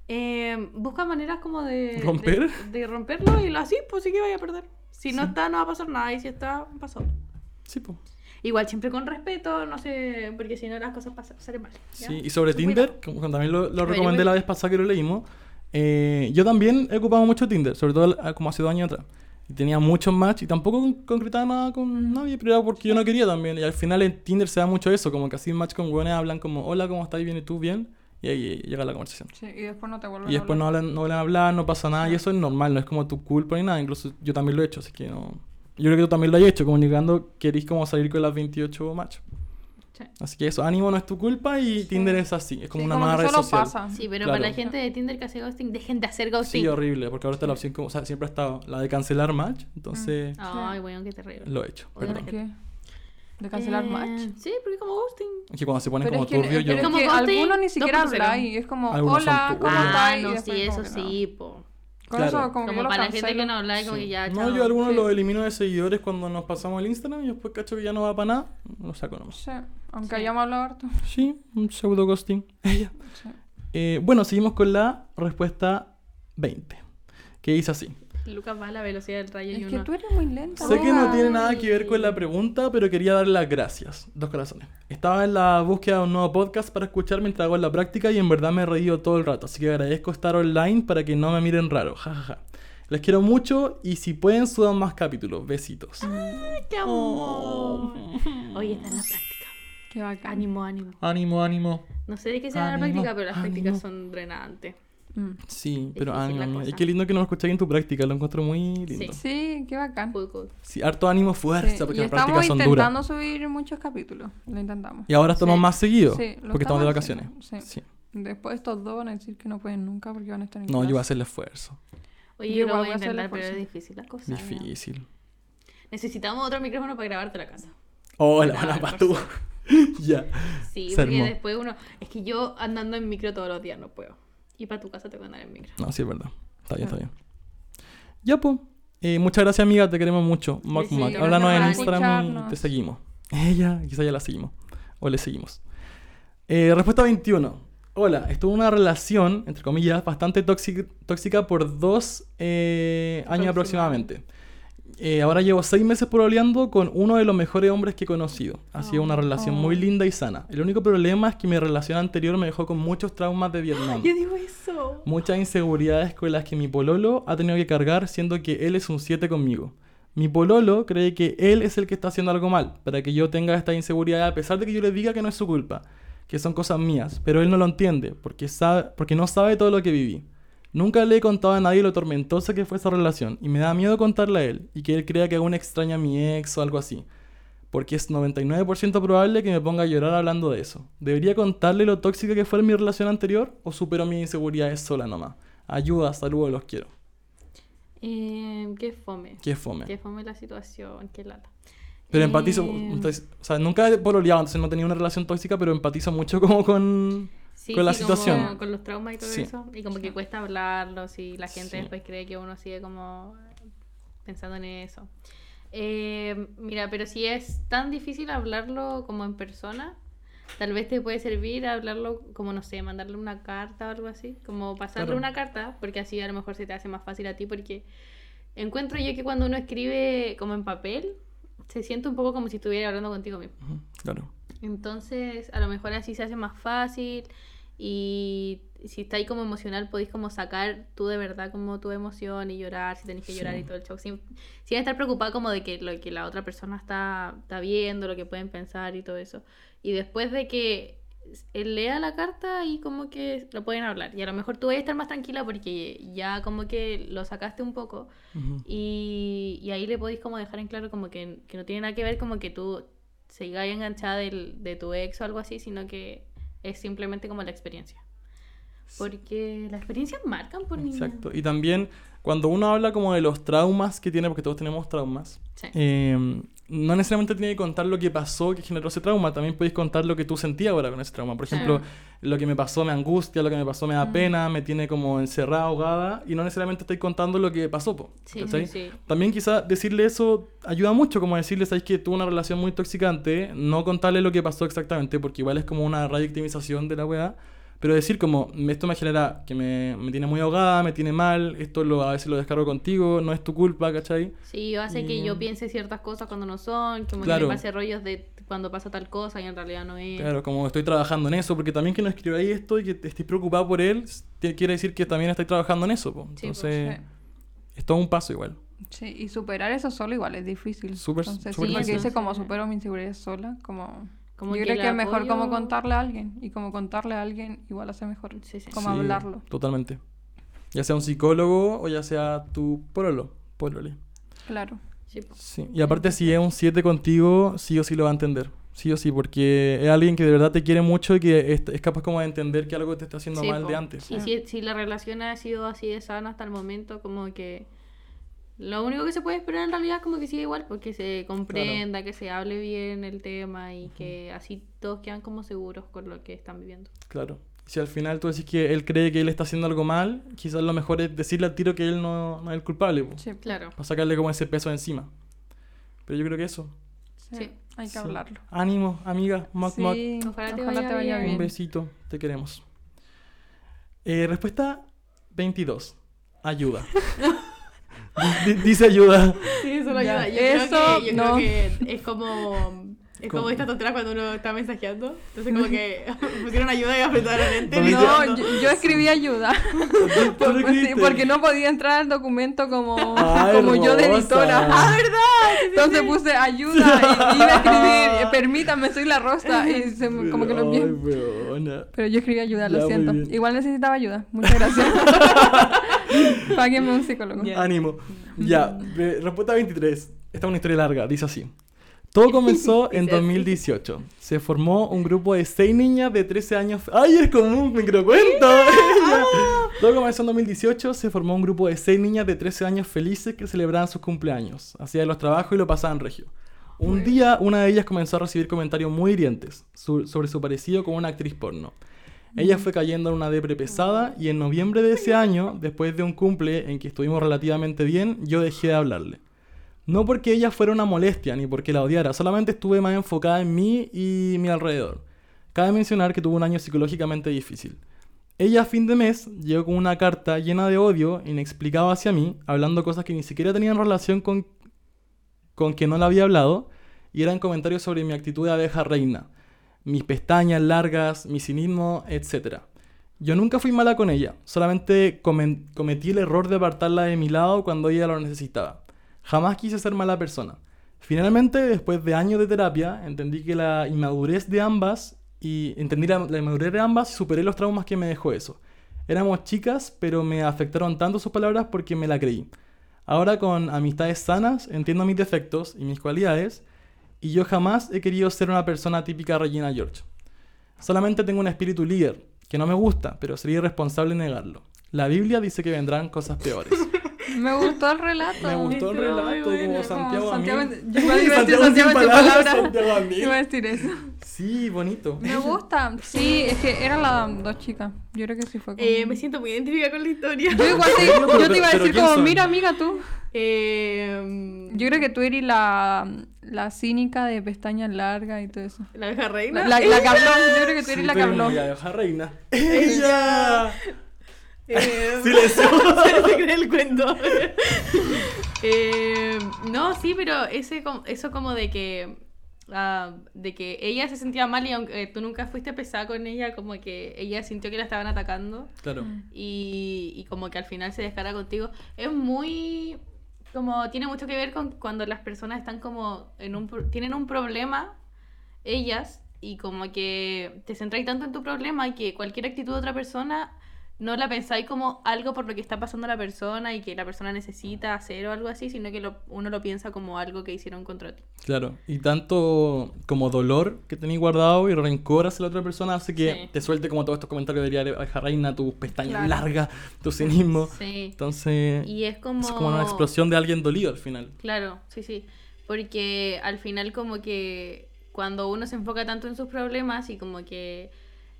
Eh, busca maneras como de... ¿Romper? De, de romperlo y lo así, pues sí que vaya a perder. Si no Sí. está, no va a pasar nada. Y si está, pasó. Sí, po. Igual, siempre con respeto, no sé, porque si no las cosas pasan, salen mal. ¿ya? Sí, y sobre Tinder, como también lo, lo recomendé la vez pasada que lo leímos, eh, yo también he ocupado mucho Tinder, sobre todo ah, como hace dos años atrás. Y tenía muchos match y tampoco con- concretaba nada con nadie, pero era porque yo no quería también. Y al final en Tinder se da mucho eso, como que así match con hueones hablan como, hola, ¿cómo estás? ¿Bien? ¿Y tú? ¿Bien? Y ahí llega la conversación. Sí, y después no te vuelven Y después a no hablar. hablan, no vuelven a hablar, no pasa nada, y eso es normal, no es como tu culpa ni nada, incluso yo también lo he hecho, así que no... Yo creo que tú también lo has hecho, comunicando queréis como salir con las 28 match. Sí. Así que eso, ánimo no es tu culpa y Tinder es así, es como Sí, una como nueva que red solo social. pasa. Sí, pero Claro. para la gente de Tinder que hace ghosting, dejen de hacer ghosting. Sí, horrible, porque ahora está la opción como, o sea, siempre ha estado la de cancelar match, entonces Ay, weón, qué terrible. lo he hecho, perdón. ¿De cancelar Eh, match? Sí, porque como ghosting. Es que cuando se ponen Pero como es que, turbio, yo... pero es Como que ghosting, algunos ni siquiera 2.0. habláis. Es como, Algunos hola, ¿cómo Ah, estás? Ah, Y no, después sí, eso sí, po. Con Claro. eso como, Como yo lo para la gente que no habla y como Sí. que ya, No, chao. yo algunos Sí. los elimino de seguidores cuando nos pasamos el Instagram y después cacho que ya no va para nada, lo saco nomás. Sí, aunque Sí. hayamos hablado harto. Sí, un pseudo. Sí. Eh, bueno, seguimos con la respuesta 20, que dice así. Lucas va a la velocidad del rayo y Es uno... que tú eres muy lenta. Sé que no tiene nada que ver con la pregunta, pero quería darle las gracias. Dos corazones. Estaba en la búsqueda de un nuevo podcast para escuchar mientras hago la práctica y en verdad me he reído todo el rato, así que agradezco estar online para que no me miren raro. Ja, ja, ja. Les quiero mucho y si pueden suban más capítulos. Besitos. ¡Ay, qué amor! Oye, está en la práctica. Qué bacán. Ánimo, ánimo. Ánimo, ánimo. No sé de qué sea la práctica, pero las ánimo. prácticas son drenantes. Mm. Sí, pero ánimo, la. Y qué lindo que nos escucháis en tu práctica, lo encuentro muy lindo. Sí, Sí, qué bacán. Harto ánimo, fuerza, Sí, porque y las estamos prácticas son duras. intentando subir muchos capítulos. Lo intentamos. Y ahora estamos Sí. más seguidos, Sí, lo porque estamos de vacaciones. Sí. Sí. Después estos dos van a decir que no pueden nunca porque van a estar en No, yo voy a clase. hacer el esfuerzo. Oye, Yo yo lo voy a voy intentar, pero es difícil la cosa. ¿no? Difícil. Necesitamos otro micrófono para grabarte la casa. Hola, No, hola, por patú. ya. Sí, Se porque armó. después uno. Es que yo andando en micro todos los días no puedo. Y para tu casa te voy a andar en micro. No, sí, es verdad. Está bien, Ah. está bien. Ya, pues. Eh, muchas gracias, amiga. Te queremos mucho. Mac, Sí, Mac. Háblanos en Instagram te seguimos. Ella, quizá ya la seguimos. O le seguimos. Eh, respuesta 21. Hola, estuve en una relación, entre comillas, bastante tóxica, tóxica por dos eh, años aproximadamente. Eh, ahora llevo seis meses pololeando con uno de los mejores hombres que he conocido. Ha sido una Oh. relación muy Oh. linda y sana. El único problema es que mi relación anterior me dejó con muchos traumas de Vietnam. Yo digo eso. Muchas inseguridades con las que mi pololo ha tenido que cargar, siendo que él es un 7 conmigo. Mi pololo cree que él es el que está haciendo algo mal, para que yo tenga esta inseguridad, a pesar de que yo le diga que no es su culpa, que son cosas mías, pero él no lo entiende, porque, sabe, porque no sabe todo lo que viví. Nunca le he contado a nadie lo tormentosa que fue esa relación, y me da miedo contarle a él, y que él crea que aún extraña a mi ex o algo así, porque es 99% probable que me ponga a llorar hablando de eso. ¿Debería contarle lo tóxica que fue mi relación anterior o supero mis inseguridades sola nomás? Ayuda, saludos, los quiero. Eh, qué fome. Qué fome. Qué fome la situación, qué lata. Pero empatizo, Eh, entonces, o sea, nunca he pololeado, entonces no tenía una relación tóxica, pero empatizo mucho como con... sí, con la sí, como situación. con los traumas y todo Sí. eso. Y como que cuesta hablarlos y la gente Sí. después cree que uno sigue como pensando en eso. Eh, mira, pero si es tan difícil hablarlo como en persona, tal vez te puede servir hablarlo como, no sé, mandarle una carta o algo así. Como pasarle Claro. una carta, porque así a lo mejor se te hace más fácil a ti, porque encuentro yo que cuando uno escribe como en papel, se siente un poco como si estuviera hablando contigo mismo. Claro. Entonces, a lo mejor así se hace más fácil y si está ahí como emocional, podéis como sacar tú de verdad como tu emoción y llorar, si tenéis que Sí. llorar y todo el show. Sin, sin estar preocupado como de que lo que la otra persona está, está viendo, lo que pueden pensar y todo eso. Y después de que él lea la carta y como que lo pueden hablar. Y a lo mejor tú vas a estar más tranquila porque ya como que lo sacaste un poco. Ujú. Y, y ahí le podéis como dejar en claro como que, que no tiene nada que ver como que tú sigas enganchada del, de tu ex o algo así, sino que es simplemente como la experiencia. Porque las experiencias marcan por niña. Exacto. Y también cuando uno habla como de los traumas que tiene, porque todos tenemos traumas, Sí. eh, no necesariamente tiene que contar lo que pasó que generó ese trauma, también podéis contar lo que tú sentías ahora con ese trauma. Por ejemplo, lo que me pasó me angustia, lo que me pasó me da Mm. pena, me tiene como encerrada, ahogada, y no necesariamente estoy contando lo que pasó. Po, Sí, sí. También quizá decirle eso ayuda mucho, como decirle, sabes que tuve una relación muy toxicante, no contarle lo que pasó exactamente, porque igual es como una radioactivización de la weá, pero decir como, esto me genera que me, me tiene muy ahogada, me tiene mal, esto lo, a veces lo descargo contigo, no es tu culpa, ¿cachai? Sí, hace que Y- yo piense ciertas cosas cuando no son, como Claro. que me pase rollos de cuando pasa tal cosa y en realidad no es. Claro, como estoy trabajando en eso, porque también que no escribáis esto y que estés preocupado por él, quiere decir que también estáis trabajando en eso, po. Sí, pues, entonces sí. es todo un paso igual. Sí, y superar eso solo igual es difícil. Súper- Entonces, súper sí, porque dice como supero mi inseguridad sola, como... Como yo que creo que es mejor como apoyo- contarle a alguien. Y como contarle a alguien igual hace mejor. Sí, sí. Como Sí, hablarlo. Totalmente. Ya sea un psicólogo o ya sea tu pololo, polole. Claro. Sí. Y aparte, si es un 7 contigo, sí o sí lo va a entender. Sí o sí, porque es alguien que de verdad te quiere mucho y que es, es capaz como de entender que algo te está haciendo Sí, mal po. de antes. Y si, si la relación ha sido así de sana hasta el momento, como que lo único que se puede esperar en realidad es como que siga igual, porque se comprenda, que se hable bien el tema y que así todos quedan como seguros con lo que están viviendo. Claro. Si al final tú decís que él cree que él está haciendo algo mal, quizás lo mejor es decirle al tiro que él no, no es el culpable, po, Sí, Claro. para sacarle como ese peso encima. Pero yo creo que eso. sí, Sí. Hay que Sí. hablarlo. Ánimo, amiga. Moc, moc. Sí, Ojalá te ojalá vaya te vaya bien. bien. Un besito, te queremos. Eh, respuesta 22. Ayuda. Di- di- Dice ayuda. Sí, eso lo Ya, ayuda. Yo, eso creo, que, yo no. creo que es como Es ¿Cómo? como esta tontera cuando uno está mensajeando. Entonces como que pusieron ayuda y apretaron el enter. Porque y No, yo, yo escribí ayuda. ¿Tú Por- sí, porque no podía entrar al documento como, Ay, como yo de editora. ¡Ah, verdad! Entonces puse ayuda y iba a escribir, permítame, soy la rosa. Y se me- como que lo envié. Pero yo escribí ayuda, Ya, lo siento. Igual necesitaba ayuda. Muchas gracias. Páguenme un psicólogo. Ya. Ánimo. Ya, eh, respuesta 23. Esta es una historia larga, dice así. Todo comenzó en Dice así. 2018. Se formó un grupo de seis niñas de 13 años. ¡Ay, es como un microcuento! Todo comenzó en 2018. Se formó un grupo de seis niñas de 13 años felices que celebraban sus cumpleaños. Hacían los trabajos y lo pasaban regio. Un día, una de ellas comenzó a recibir comentarios muy hirientes sobre su parecido con una actriz porno. Ella fue cayendo en una depre pesada y en noviembre de ese año, después de un cumple en que estuvimos relativamente bien, yo dejé de hablarle. No porque ella fuera una molestia ni porque la odiara, solamente estuve más enfocada en mí y mi alrededor. Cabe mencionar que tuvo un año psicológicamente difícil. Ella a fin de mes llegó con una carta llena de odio inexplicado hacia mí, hablando cosas que ni siquiera tenían relación con, con que no la había hablado, y eran comentarios sobre mi actitud de abeja reina, mis pestañas largas, mi cinismo, etc. Yo nunca fui mala con ella, solamente cometí el error de apartarla de mi lado cuando ella lo necesitaba. Jamás quise ser mala persona. Finalmente, después de años de terapia, entendí que la inmadurez de ambas y entendí la, la inmadurez de ambas y superé los traumas que me dejó eso. Éramos chicas, pero me afectaron tanto sus palabras porque me la creí. Ahora con amistades sanas entiendo mis defectos y mis cualidades y yo jamás he querido ser una persona típica Regina George. Solamente tengo un espíritu líder, que no me gusta, pero sería irresponsable negarlo. La Biblia dice que vendrán cosas peores. Me gustó el relato. Me gustó el relato bueno. como Como Santiago Santiago Amil. en- yo iba a decir Santiago Santiago palabras, palabras. Santiago Amil. Iba a decir eso. Sí, bonito. Me gusta. Sí, es que eran las dos chicas. Yo creo que sí fue como... Eh, me siento muy identificada con la historia. Yo igual te, Pero- yo te iba a decir ¿quién como, son? mira amiga tú. Eh, Yo creo que tú eres la, la cínica de pestañas largas y todo eso. La abeja reina. La, la, la habló, yo creo que tú eres Sí, la como la abeja reina. ¡Ella! Eh, Silencio. se cree el cuento. Eh, no, sí, pero ese, eso como de que ah, de que ella se sentía mal y aunque tú nunca fuiste pesada con ella, como que ella sintió que la estaban atacando Claro. y, y como que al final se descarga contigo. Es muy como tiene mucho que ver con cuando las personas están como en un tienen un problema ellas y como que te centráis tanto en tu problema que cualquier actitud de otra persona no la pensáis como algo por lo que está pasando la persona y que la persona necesita hacer o algo así, sino que lo- uno lo piensa como algo que hicieron contra ti. Claro. Y tanto como dolor que tenéis guardado y rencor hacia la otra persona hace que Sí. te suelte como todos estos comentarios de diario abeja reina, tus pestañas Claro. largas, tu cinismo. Sí. Entonces, Y es como... es como una explosión de alguien dolido al final. Claro, sí, sí. Porque al final como que cuando uno se enfoca tanto en sus problemas y como que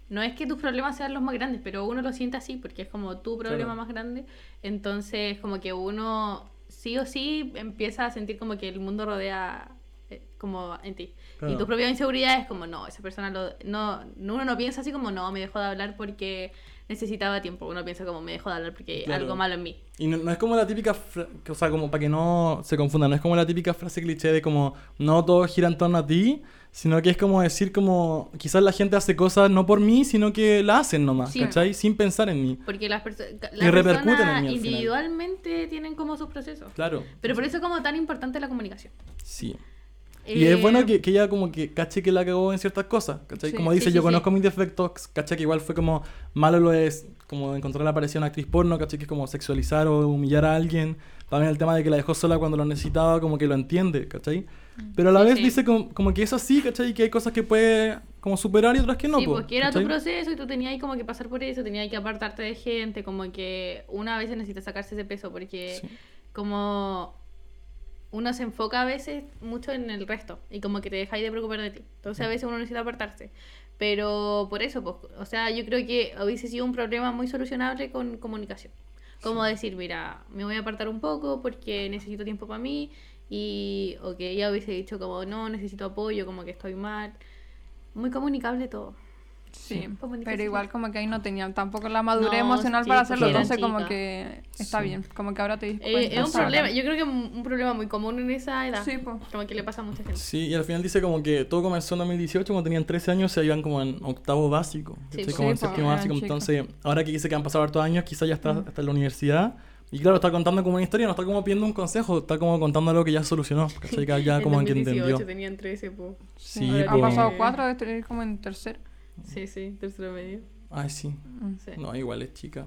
no es que tus problemas sean los más grandes, pero uno lo siente así porque es como tu problema Claro. más grande, entonces como que uno sí o sí empieza a sentir como que el mundo rodea eh, como en ti. Claro. Y tu propia inseguridad es como, no, esa persona lo, no, no, uno no piensa así como, no, me dejó de hablar porque necesitaba tiempo, uno piensa como, me dejó de hablar porque Claro. algo malo en mí. Y no, no es como la típica, o sea, como para que no se confunda, no es como la típica frase cliché de como no todo gira en torno a ti, sino que es como decir como quizás la gente hace cosas no por mí, sino que la hacen nomás, Sí. ¿cachai? Sin pensar en mí. Porque las, perso- las en personas mí individualmente tienen como sus procesos. Claro. Pero por eso es como tan importante la comunicación. Sí. Y es Eh, bueno que, que ella como que cache que la cagó en ciertas cosas, ¿cachai? Sí, como dice, sí, yo sí. conozco mis defectos, ¿cachai? Que igual fue como malo lo es, como encontrar la aparición de una actriz porno, ¿cachai? Que es como sexualizar o humillar a alguien. También el tema de que la dejó sola cuando lo necesitaba, como que lo entiende, ¿cachai? Pero a la vez dice como, como que es así, ¿cachai? Que hay cosas que puede como superar y otras que no, sí, po, porque era tu ¿cachai? proceso y tú tenías como que pasar por eso, tenías que apartarte de gente, como que una a veces necesita sacarse ese peso porque como uno se enfoca a veces mucho en el resto y como que te dejáis de preocupar de ti. Entonces a veces uno necesita apartarse. Pero por eso, pues, o sea, yo creo que hubiese sido un problema muy solucionable con comunicación. Como decir, mira, me voy a apartar un poco porque necesito tiempo para mí y o que ella hubiese dicho como, no, necesito apoyo, como que estoy mal. Muy comunicable todo. Sí, Comunicación. pero igual como que ahí no tenían tampoco la madurez No, emocional sí, para porque hacerlo, entonces como chicas. que está Sí. bien, como que ahora te Eh, cuenta. es un problema, yo creo que un, un problema muy común en esa edad. Sí, po. Como que le pasa a mucha gente. Sí, y al final dice como que todo comenzó en 2018, cuando tenían 13 años, se iban como en octavo básico, Sí, pues. como en Sí, pues, séptimo básico. chicos. Entonces, ahora que dice que han pasado hartos años, quizás ya está, está en la universidad. Y claro, está contando como una historia, no está como pidiendo un consejo, está como contando algo que ya solucionó, ¿cachai? Que ya En como que 2018 entendió. tenían 13, po. Sí, Sí, ahora han pues. pasado cuatro, debe tener como en tercero. Sí, sí, tercero medio. Ay, sí. Sí. No, igual es chica.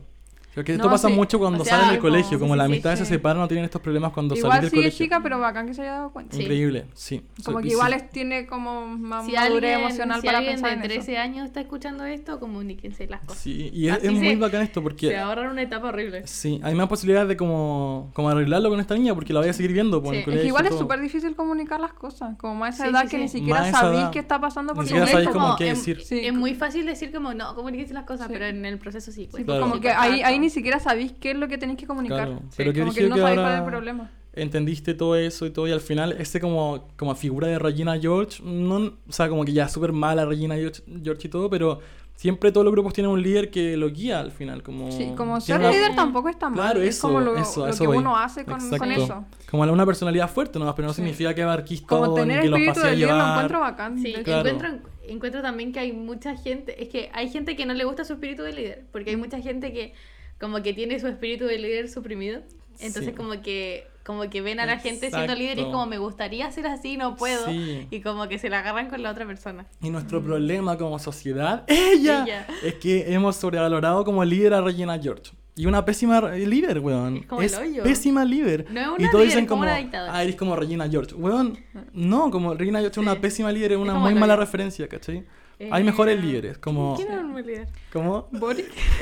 Creo que No, esto pasa sí. mucho cuando O sea, salen del colegio, sí, como sí, la sí, amistad se sí. separa, no tienen estos problemas cuando Igual salen del sí es colegio. chica, pero bacán que se haya dado cuenta. Sí. Increíble, sí. Como So- que igual sí. es- tiene como más Si madurez alguien, emocional si para alguien pensar de en 13 eso. años está escuchando esto, comuníquense las cosas. Sí, y es, es muy bacán esto porque... Se ahorran una etapa horrible. Sí, hay más posibilidades de como, como arreglarlo con esta niña porque la voy a seguir viendo por Sí, el colegio. Es que igual es súper difícil comunicar las cosas, como más a esa Sí, edad sí, que sí. ni siquiera sabéis qué está pasando Ni porque siquiera es cómo como- qué es, decir. Sí. es muy fácil decir como, no, comuníquense las cosas, Sí. pero en el proceso sí. Sí, pues. pues como Sí, que cuesta ahí. Ni siquiera sabéis qué es lo que tenéis que comunicar. Claro, Sí, pero que como que no que sabéis cuál es el problema. entendiste todo eso y todo y al final ese como, como figura de Regina George, no, o sea, como que ya súper mala Regina George, George y todo, pero siempre todos los grupos tienen un líder que lo guía al final, como... Sí, como ser una- líder tampoco está mal. Claro, es eso, como lo, eso, lo eso que voy. uno hace con, con eso. Como una personalidad fuerte nomás, pero no Sí. significa que abarquís Como todo tener ni que los espíritu paséis de a líder lo encuentro bacán. Sí. Claro. encuentro, encuentro también que hay mucha gente, es que hay gente que no le gusta su espíritu de líder, porque hay mucha gente que como que tiene su espíritu de líder suprimido, entonces Sí. como que como que ven a la gente siendo líder y es Exacto. como me gustaría ser así, no puedo, Sí. y como que se la agarran con la otra persona. Y nuestro problema como sociedad, ella, Ella. es que hemos sobrevalorado como líder a Regina George. Y una pésima líder, weón. Es como el hoyo. pésima líder. No es una y todos líder, dicen es como como, una ah, eres como Regina George. Weón, no, como Regina George es Sí. una pésima líder, es Es una muy mala referencia, ¿cachai? Eh, Hay mejores líderes, como, ¿Quién era un líder? como, Boric.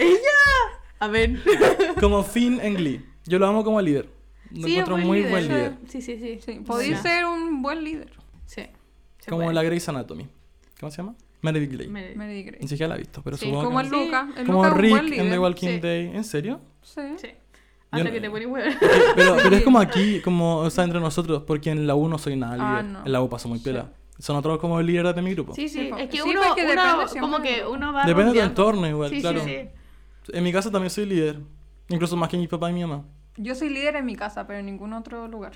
A ver. como Finn en Glee. Yo lo amo como líder. Lo Sí, encuentro buen muy líder. buen líder. Sí, sí, sí. Sí, podéis Sí. ser un buen líder. Sí. se Como puede. la Grey's Anatomy. ¿Cómo se llama? Meredith Grey. Me- Meredith Grey. Ni siquiera la he visto, pero Sí, supongo Como que... el Sí. Luca. El Como Luca Rick buen en líder. The Walking Sí. Day. ¿En serio? Sí. Sí. Hasta no- que te pones huevo. Pero, pero es como aquí, como, o sea, entre nosotros, porque en la U no soy nada líder. Ah, no. En la U paso muy pela. Son otros como líderes de mi grupo. Sí, sí, es que Sí, uno, porque uno como del que uno va Depende de tu rondeando. entorno igual, Sí, claro. sí, sí. En mi casa también soy líder. Incluso más que mi papá y mi mamá. Yo soy líder en mi casa, pero en ningún otro lugar.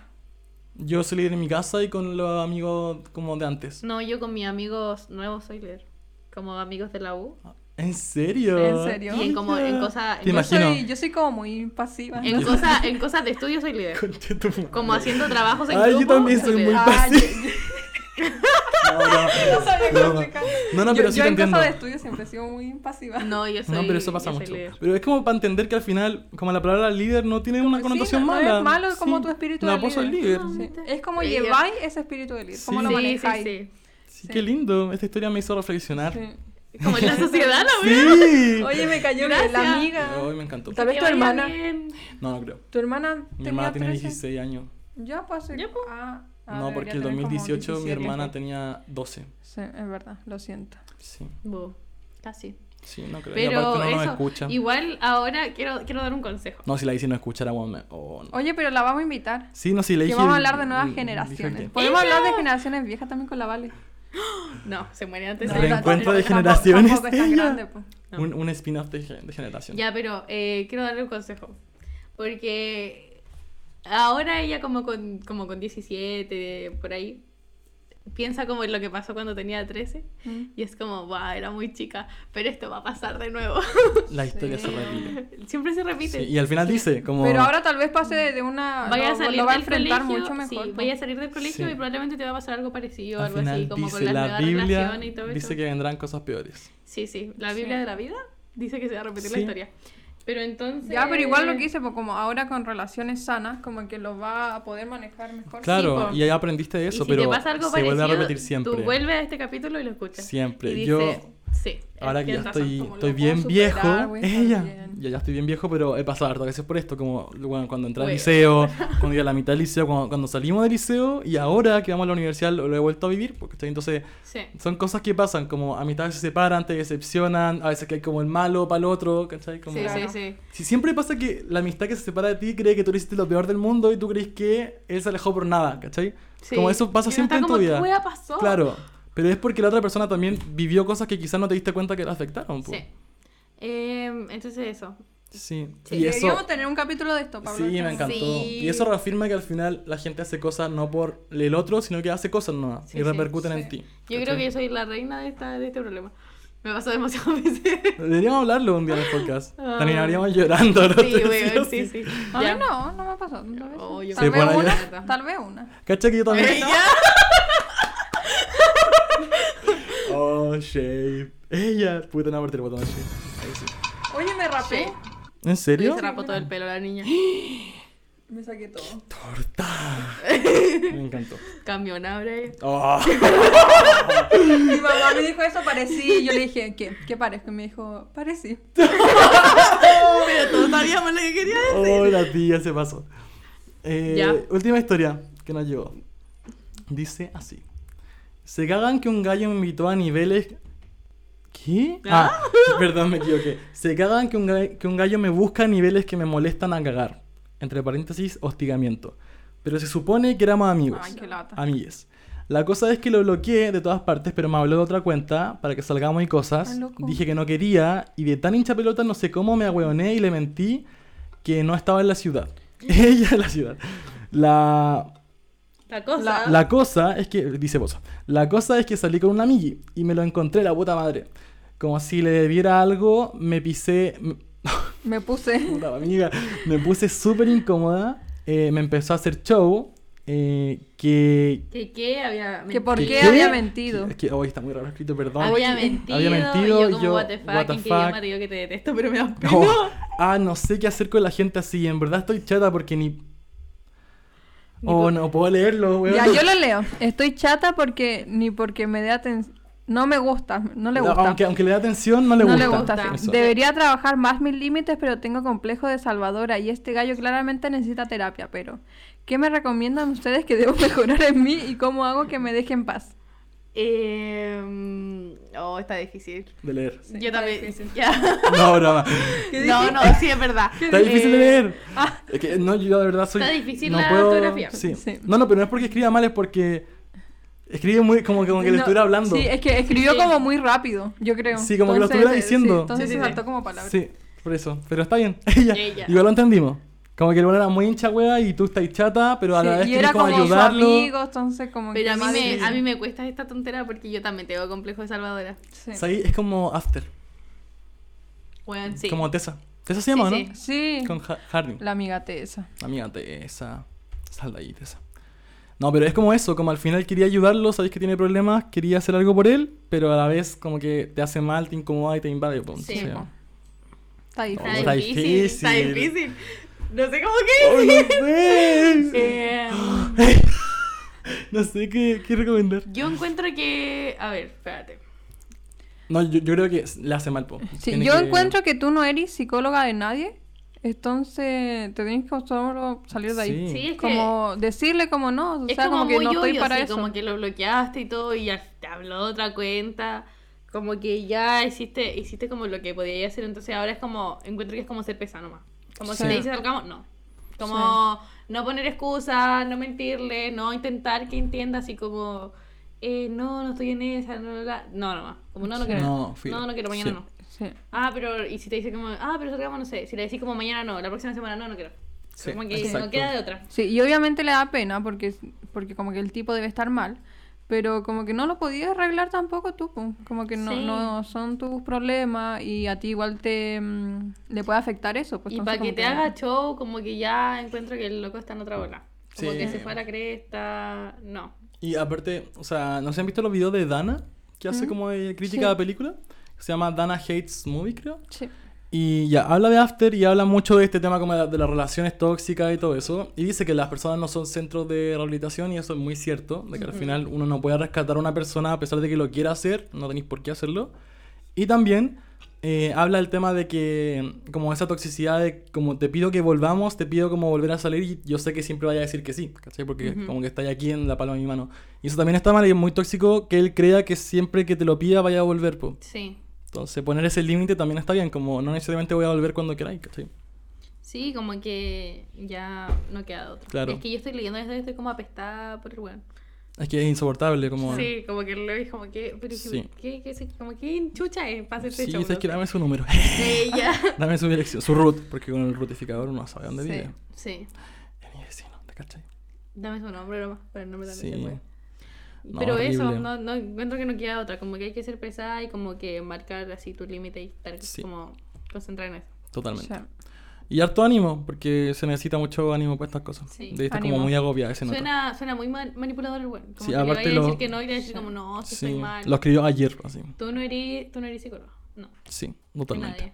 Yo soy líder en mi casa y con los amigos como de antes. No, yo con mis amigos nuevos soy líder. Como amigos de la U. ¿En serio? ¿En serio? Y en como en cosas Yo imagino. soy, yo soy como muy pasiva. en ¿no? cosas en cosas de estudio soy líder. Como haciendo trabajos en Ay, yo grupo. también soy muy. Ah, pasiva. No, no. no No, no, no, Yo- pero sí yo te en entiendo. casa de estudio siempre he sido muy pasiva. No, yo soy No, pero eso pasa mucho. líder. Pero es como para entender que al final, como la palabra líder no tiene una Sí, connotación no, no mala. es malo como Sí, tu espíritu de líder. líder. Sí. Es como lleváis ese espíritu de líder. ¿Cómo Sí. lo Sí, manejáis? sí, Sí, qué lindo. Esta historia me hizo reflexionar. Como en la sociedad, ¿no? Sí. Oye, me cayó Gracias. la amiga. Ay, me encantó. Tal vez tu hermana. bien. No, no creo. Tu hermana Mi tenía hermana tiene 13. 16 años. Ya, pues. Ya, pues. Ah, no, porque el debería tener como 2018 mi 17. hermana tenía 12. Sí, es verdad, lo siento. Sí, Casi. sí, no creo. Pero aparte no nos eso, escucha. igual ahora quiero, quiero dar un consejo. No, si la hice no escuchara, bueno, oh, no. Oye, pero la vamos a invitar. Sí, no, si le Que dije. vamos a hablar de nuevas generaciones. que- Podemos ¡Ella! hablar de generaciones viejas también con la Vale. No, se muere antes No, de Reencuentro de generaciones, grande, pues. No. Un, un spin-off de, de generación. Ya, pero eh, quiero darle un consejo. Porque ahora ella como con, como con 17, por ahí, piensa como en lo que pasó cuando tenía 13. Mm. Y es como, wow, era muy chica, pero esto va a pasar de nuevo. La historia Sí. se repite. Siempre se Sí, repite. y al final dice, como. Pero ahora tal vez pase de, una. Vaya a salir lo va a del enfrentar colegio, mucho mejor. sí, pues. vaya a salir del colegio Sí. y probablemente te va a pasar algo parecido, al algo final así, como dice con las la nuevas Biblia. relaciones y todo Dice eso. que vendrán cosas peores. Sí, sí, la Biblia Sí. de la vida dice que se va a repetir la Sí. historia. Pero entonces... Ya, pero igual lo que hice, pues como ahora con relaciones sanas, como que lo va a poder manejar mejor. Claro, po. y ya aprendiste de Y eso, si pero te pasa algo se vuelve a parecido, repetir siempre. Tú vuelves a este capítulo y lo escuchas. Siempre. Y Yo- dice, sí. Ahora que ya razón. estoy, estoy bien superar, viejo, a estar ella, bien. ya, ya estoy bien viejo, pero he pasado hartas veces por esto, como bueno, cuando entré al liceo, cuando iba a la mitad del liceo, cuando, cuando salimos del liceo y ahora que vamos a la universidad lo, lo he vuelto a vivir, porque entonces Sí. son cosas que pasan, como amistades se separan, te decepcionan, a veces que hay como el malo para el otro, ¿cachai? Como, Sí, Claro. sí, sí. Si siempre pasa que la amistad que se separa de ti cree que tú le hiciste lo peor del mundo y tú crees que él se alejó por nada, ¿cachai? Sí. Como eso pasa siempre está en tu vida. ¿qué wea pasó? Claro. Pero es porque la otra persona también vivió cosas que quizás no te diste cuenta que la afectaron. po. Sí. Em, entonces eso. Sí. Sí, Y eso, deberíamos tener un capítulo de esto, Pablo. sí, me encantó. Sí. Y eso reafirma que al final la gente hace cosas no por el otro, sino que hace cosas nuevas Sí, y repercuten sí. en ti. Yo ¿cachai? creo que yo soy la reina de, esta, de este problema. Me pasó demasiado veces. Deberíamos hablarlo un día en el podcast. Ah. Terminaríamos llorando. ¿no? Sí, weón, sí, sí. A mí no, no me ha pasado. tantas veces. Oh, yo tal, vez a una, tal vez una. ¿Cachai que yo también? Ella. Oh, Shave. Ella. Puta, no apreté el botón de Shave. Ahí sí. Oye, me rapé. Sí. ¿En serio? Se rapó todo el pelo la niña. Me saqué todo. Torta. Me encantó. Cambión ahora. Oh. Mi mamá me dijo eso, parecí. Y yo le dije, ¿qué? ¿Qué parezco? Y me dijo, parecí. Pero todos sabíamos lo que quería decir. Oh, la tía se pasó. Eh, Ya. Última historia que nos llegó. Dice así. Se cagan que un gallo me invitó a niveles... ¿Qué? Ah, perdón, me equivoqué. Se cagan que un, ga- que un gallo me busca a niveles que me molestan a cagar. Entre paréntesis, hostigamiento. Pero se supone que éramos amigos. Ay, qué lata. Amigues. La cosa es que lo bloqueé de todas partes, pero me habló de otra cuenta para que salgamos y cosas. Dije que no quería y de tan hincha pelota no sé cómo me agüeoné y le mentí que no estaba en la ciudad. Ella en la ciudad. La, La cosa. La- la cosa es que, dice Bosa, la cosa es que salí con un amigui y me lo encontré la puta madre. Como si le debiera algo, me pisé... me- puse. Puta amiga, me puse súper incómoda, eh, me empezó a hacer show, eh, que... ¿Que qué? Había Que por que- qué había mentido. Es que hoy está muy raro escrito, perdón. Había mentido. había mentido, y yo como, yo, what the fuck, what the ¿en qué fuck? idioma te digo que te detesto, pero me da? Oh, ah, no sé qué hacer con la gente así. En verdad estoy chata porque ni. Oh, no puedo leerlo, weón. Ya, yo lo leo. Estoy chata porque ni porque me dé atención. No me gusta, no le gusta. Aunque, aunque le dé atención, no le no gusta. le gusta. sí. Debería trabajar más mis límites, pero tengo complejo de salvadora y este gallo claramente necesita terapia, pero ¿qué me recomiendan ustedes que debo mejorar en mí y cómo hago que me deje en paz? Eh, oh, está difícil. De leer. yo también. No, broma. No, no, sí es verdad. Está difícil de leer. Es que no, yo de verdad soy. Está difícil no la puedo... ortografía. Sí. Sí. No, no, pero no es porque escriba mal, es porque. Escribe muy como, como que le No, estuviera hablando. Sí, es que escribió Sí. como muy rápido, yo creo. Sí, como que lo estuviera diciendo. sí, entonces Sí, sí, se sí. saltó como palabra. Sí, por eso. Pero está bien. Ella. Ella. Igual lo entendimos. Como que el bueno era muy hincha wea y tú estás chata, pero a la vez quieres era como como su ayudarlo. amigo, entonces como Pero que a mí, me, a mí me cuesta esta tontera porque yo también tengo complejo de salvadora. Sí. O sea, ahí es como After. Bueno, sí. Como Tessa. Tessa se llama, Sí, ¿no? sí. Sí, Con Ha- Harding. la amiga Tessa. Amiga Tessa. Sal de ahí, Tessa. No, pero es como eso, como al final quería ayudarlo, sabéis que tiene problemas, quería hacer algo por él, pero a la vez como que te hace mal, te incomoda y te invade. pues, Sí, Oh, difícil. Está difícil, Está difícil. No sé cómo ¡Oh, que no sé! Eh, no sé qué, qué recomendar. yo encuentro que. A ver, espérate. No, yo, yo creo que le hace mal, po. Sí, yo que- encuentro que tú no eres psicóloga de nadie, entonces te tienes que solo salir de ahí. Sí. Sí, es que. Como decirle como no, o es sea, como, como, que muy no estoy obvio, para sí, eso. como que lo bloqueaste y todo y ya te habló de otra cuenta. Como que ya hiciste, hiciste como lo que podías hacer, entonces ahora es como, encuentro que es como ser pesado nomás. Como Sí. si te dices salgamos, no. Como no poner excusas, no mentirle, no intentar que entienda así como, eh, no, no estoy en esa, no, no, no. Como no, no Sí. quiero. No, no, no quiero, mañana Sí. no. Sí. Ah, pero, y si te dice como, ah, pero salgamos, no sé, si le decís como mañana no, la próxima semana no, no quiero. Sí, como que exacto. no queda de otra. Sí, y obviamente le da pena porque, porque como que el tipo debe estar mal, pero como que no lo podías arreglar tampoco tú, como que no, Sí. no son tus problemas y a ti igual te mm, le puede afectar eso. Pues, y para que te haga show, como que ya encuentro que el loco está en otra bola. Como Sí. que se fue a la cresta. No. Y aparte, o sea, ¿no se han visto los videos de Dana? Que hace Mm. como de crítica Sí. de película. Se llama Dana Hates Movie, creo. Sí. Y ya, habla de After y habla mucho de este tema como de, de las relaciones tóxicas y todo eso. Y dice que las personas no son centros de rehabilitación y eso es muy cierto. De que al Ujú. final uno no puede rescatar a una persona a pesar de que lo quiera hacer. No tenéis por qué hacerlo. Y también eh, habla del tema de que como esa toxicidad de como te pido que volvamos, te pido como volver a salir y yo sé que siempre vaya a decir que sí, ¿cachai? Porque Ujú. como que está aquí en la palma de mi mano. Y eso también está mal y es muy tóxico que él crea que siempre que te lo pida vaya a volver, po. Sí. Entonces poner ese límite también está bien, como no necesariamente voy a volver cuando queráis, ¿cachai? Sí, como que ya no queda de otra. Claro. Es que yo estoy leyendo desde estoy como apestada por el weón. Es que es insoportable, como... Sí, como que lo ves como que. Pero Sí. ¿qué, qué, qué- como que chucha es para hacerse Sí, show, es que no dame su número. sé. Ella. dame su dirección, su root, porque con el rutificador uno no sabe dónde Sí. vive. Sí. Es mi vecino, ¿te cachai? Dame su nombre nomás, pero el nombre también Sí. No, Pero eso, horrible. no, no encuentro que no queda otra. Como que hay que ser pesada y como que marcar así tu límite y estar Sí. como concentrar en eso. Totalmente. Sí. Y harto ánimo, porque se necesita mucho ánimo para estas cosas. Sí. De estar como Ánimo. muy agobiada. Suena, suena muy ma- manipulador el bueno. Como Sí, que le aparte vaya a decir lo- que no y le decir como no, si Sí, estoy mal. lo escribió ayer, así. Tú no eres, tú no eres psicólogo. No. Sí, totalmente. Nadie.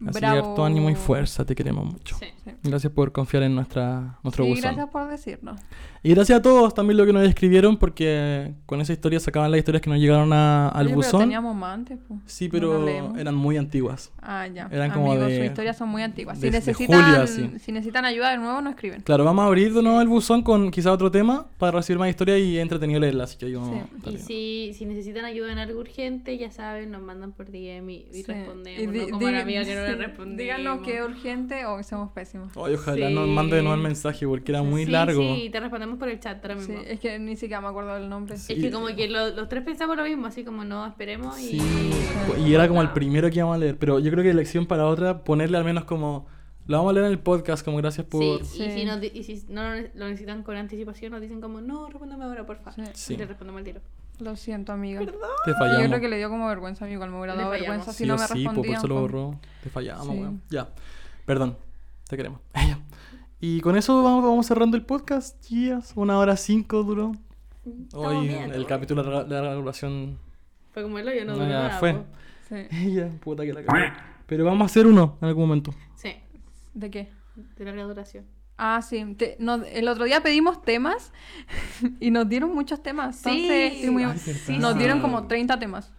Así que Bravo. harto ánimo y fuerza, te queremos mucho. Sí. Sí. Gracias por confiar en nuestra, nuestro Sí, buzón. gracias por decirnos. Y gracias a todos también lo que nos escribieron, porque con esa historia sacaban las historias que nos llegaron a- al Oye, pero buzón. teníamos más antes, pues. Sí, No pero leemos. eran muy antiguas. Ah, ya. eran como Amigos, de- sus historias son muy antiguas. de- Si de necesitan, julio, así. si necesitan ayuda de nuevo, nos escriben. Claro, vamos a abrir de nuevo el buzón con quizá otro tema para recibir más historias y entretenido leerlas. Así que estar Y si, si necesitan ayuda en algo urgente, ya saben, nos mandan por DM y, y Sí. respondemos. Y no como la amiga que no le sí. respondimos. Díganos que es urgente o que somos pésimos. Ay, ojalá Sí. nos mande de nuevo el mensaje porque era muy Sí, largo. Sí, te respondemos por el chat ahora Sí, mismo. es que ni siquiera me acuerdo del nombre. Sí. Es que como que lo- los tres pensamos lo mismo, así como no, esperemos y... Sí, y era como el primero que íbamos a leer. Pero yo creo que elección para otra, ponerle al menos como. Lo vamos a leer en el podcast, como gracias por. Sí, Sí. Y, si di- y si no lo ne- lo necesitan con anticipación, nos dicen como, no, respóndame ahora, por favor. Sí. Sí. Y le respondemos al tiro. Lo siento, amiga. Te Y fallamos. Yo creo que le dio como vergüenza, amigo. Me hubiera dado vergüenza si Sí no me sí, po, por eso lo borró. Te fallamos, Sí. weón. Ya. Perdón. Te queremos. Y con eso vamos, vamos cerrando el podcast. Chías. Una hora cinco duró. Hoy bien, el ¿no? capítulo de la, de la duración. Fue como el hoyo, no No, duró ya nada. fue. po. Sí. Ella, puta que la cagó. Pero vamos a hacer uno en algún momento. Sí, ¿De qué? de larga duración. Ah, sí. Te- no, el otro día pedimos temas y nos dieron muchos temas. Entonces, Sí. muy- sí, nos sí. dieron como 30 temas.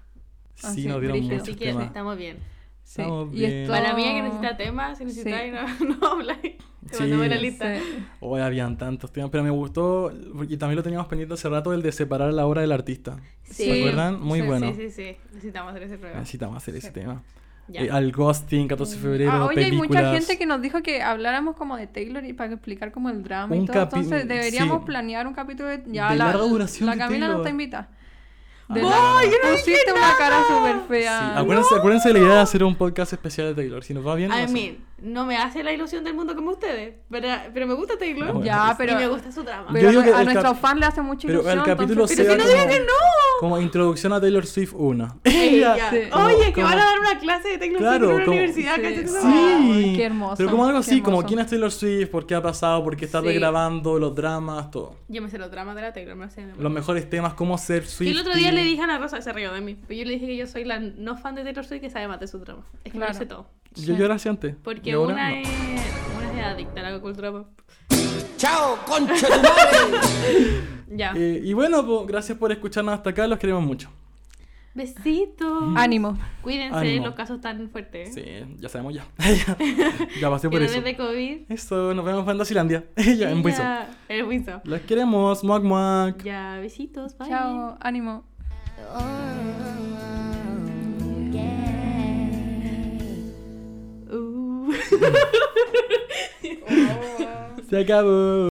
Sí, Así, nos dieron brígido. muchos Así que temas. estamos bien. Sí. Estamos y bien. esto... Para la mía que necesita temas, si necesita Sí. no, no. Te Sí. mandamos la lista. Sí. Hoy habían tantos temas, pero me gustó, y también lo teníamos pendiente hace rato, el de separar la obra del artista. Sí. ¿Se acuerdan? Muy Sí, bueno. Sí, sí, sí. Necesitamos hacer ese programa. Necesitamos hacer ese Sí. tema. Eh, al ghosting, 14 de febrero, Ah, oye, hay mucha películas. gente que nos dijo que habláramos como de Taylor y para explicar como el drama y Un todo. capi- Entonces deberíamos sí. planear un capítulo de... Ya, De la, larga duración la de Camila no está invitada. Ah. De ¡Ay, la- yo no Pusiste una cara súper Sí, fea. acuérdense, acuérdense de la idea de hacer un podcast especial de Taylor. Si nos va bien, I mean, no me hace la ilusión del mundo como ustedes, pero, pero me gusta Taylor. Ah, bueno. Ya, y pero, me gusta su pero digo a, que a nuestros fans le hace mucha Pero ilusión. el capítulo entonces- sea Pero si no como, digan que no. como introducción a Taylor Swift 1. Ella. Sí. Oye, que Como- van a dar una clase de Taylor Claro, Swift en una como- universidad, Sí. ¿cachai? Sí. Sí, qué hermoso, Pero como algo así, como quién es Taylor Swift, por qué ha pasado, por qué está Sí. regrabando, los dramas, todo. Yo me sé los dramas de la Taylor, me lo sé. de. Los mejores temas, cómo ser Y Swift. el otro día le dije a Ana Rosa, se rió de mí, pero yo le dije que yo soy la no fan de Taylor Swift que sabe más de su drama. Es que me Claro. lo sé todo. Yo, yo era así antes. Porque ahora una, no. es, una es adicta a la cultura pop. ¡Chao, concha tu madre! Ya. Eh, y bueno, pues, gracias por escucharnos hasta acá, los queremos mucho. Besitos. Ánimo. Cuídense, Ánimo. los casos tan fuertes. Sí, ya sabemos ya. ya pasé por eso. es de COVID. Eso, nos vemos en Fantasilandia. ya, en Buizo. En Buizo. Los queremos, muac muac. Ya, besitos. Bye. Chao, ánimo. Se acabó.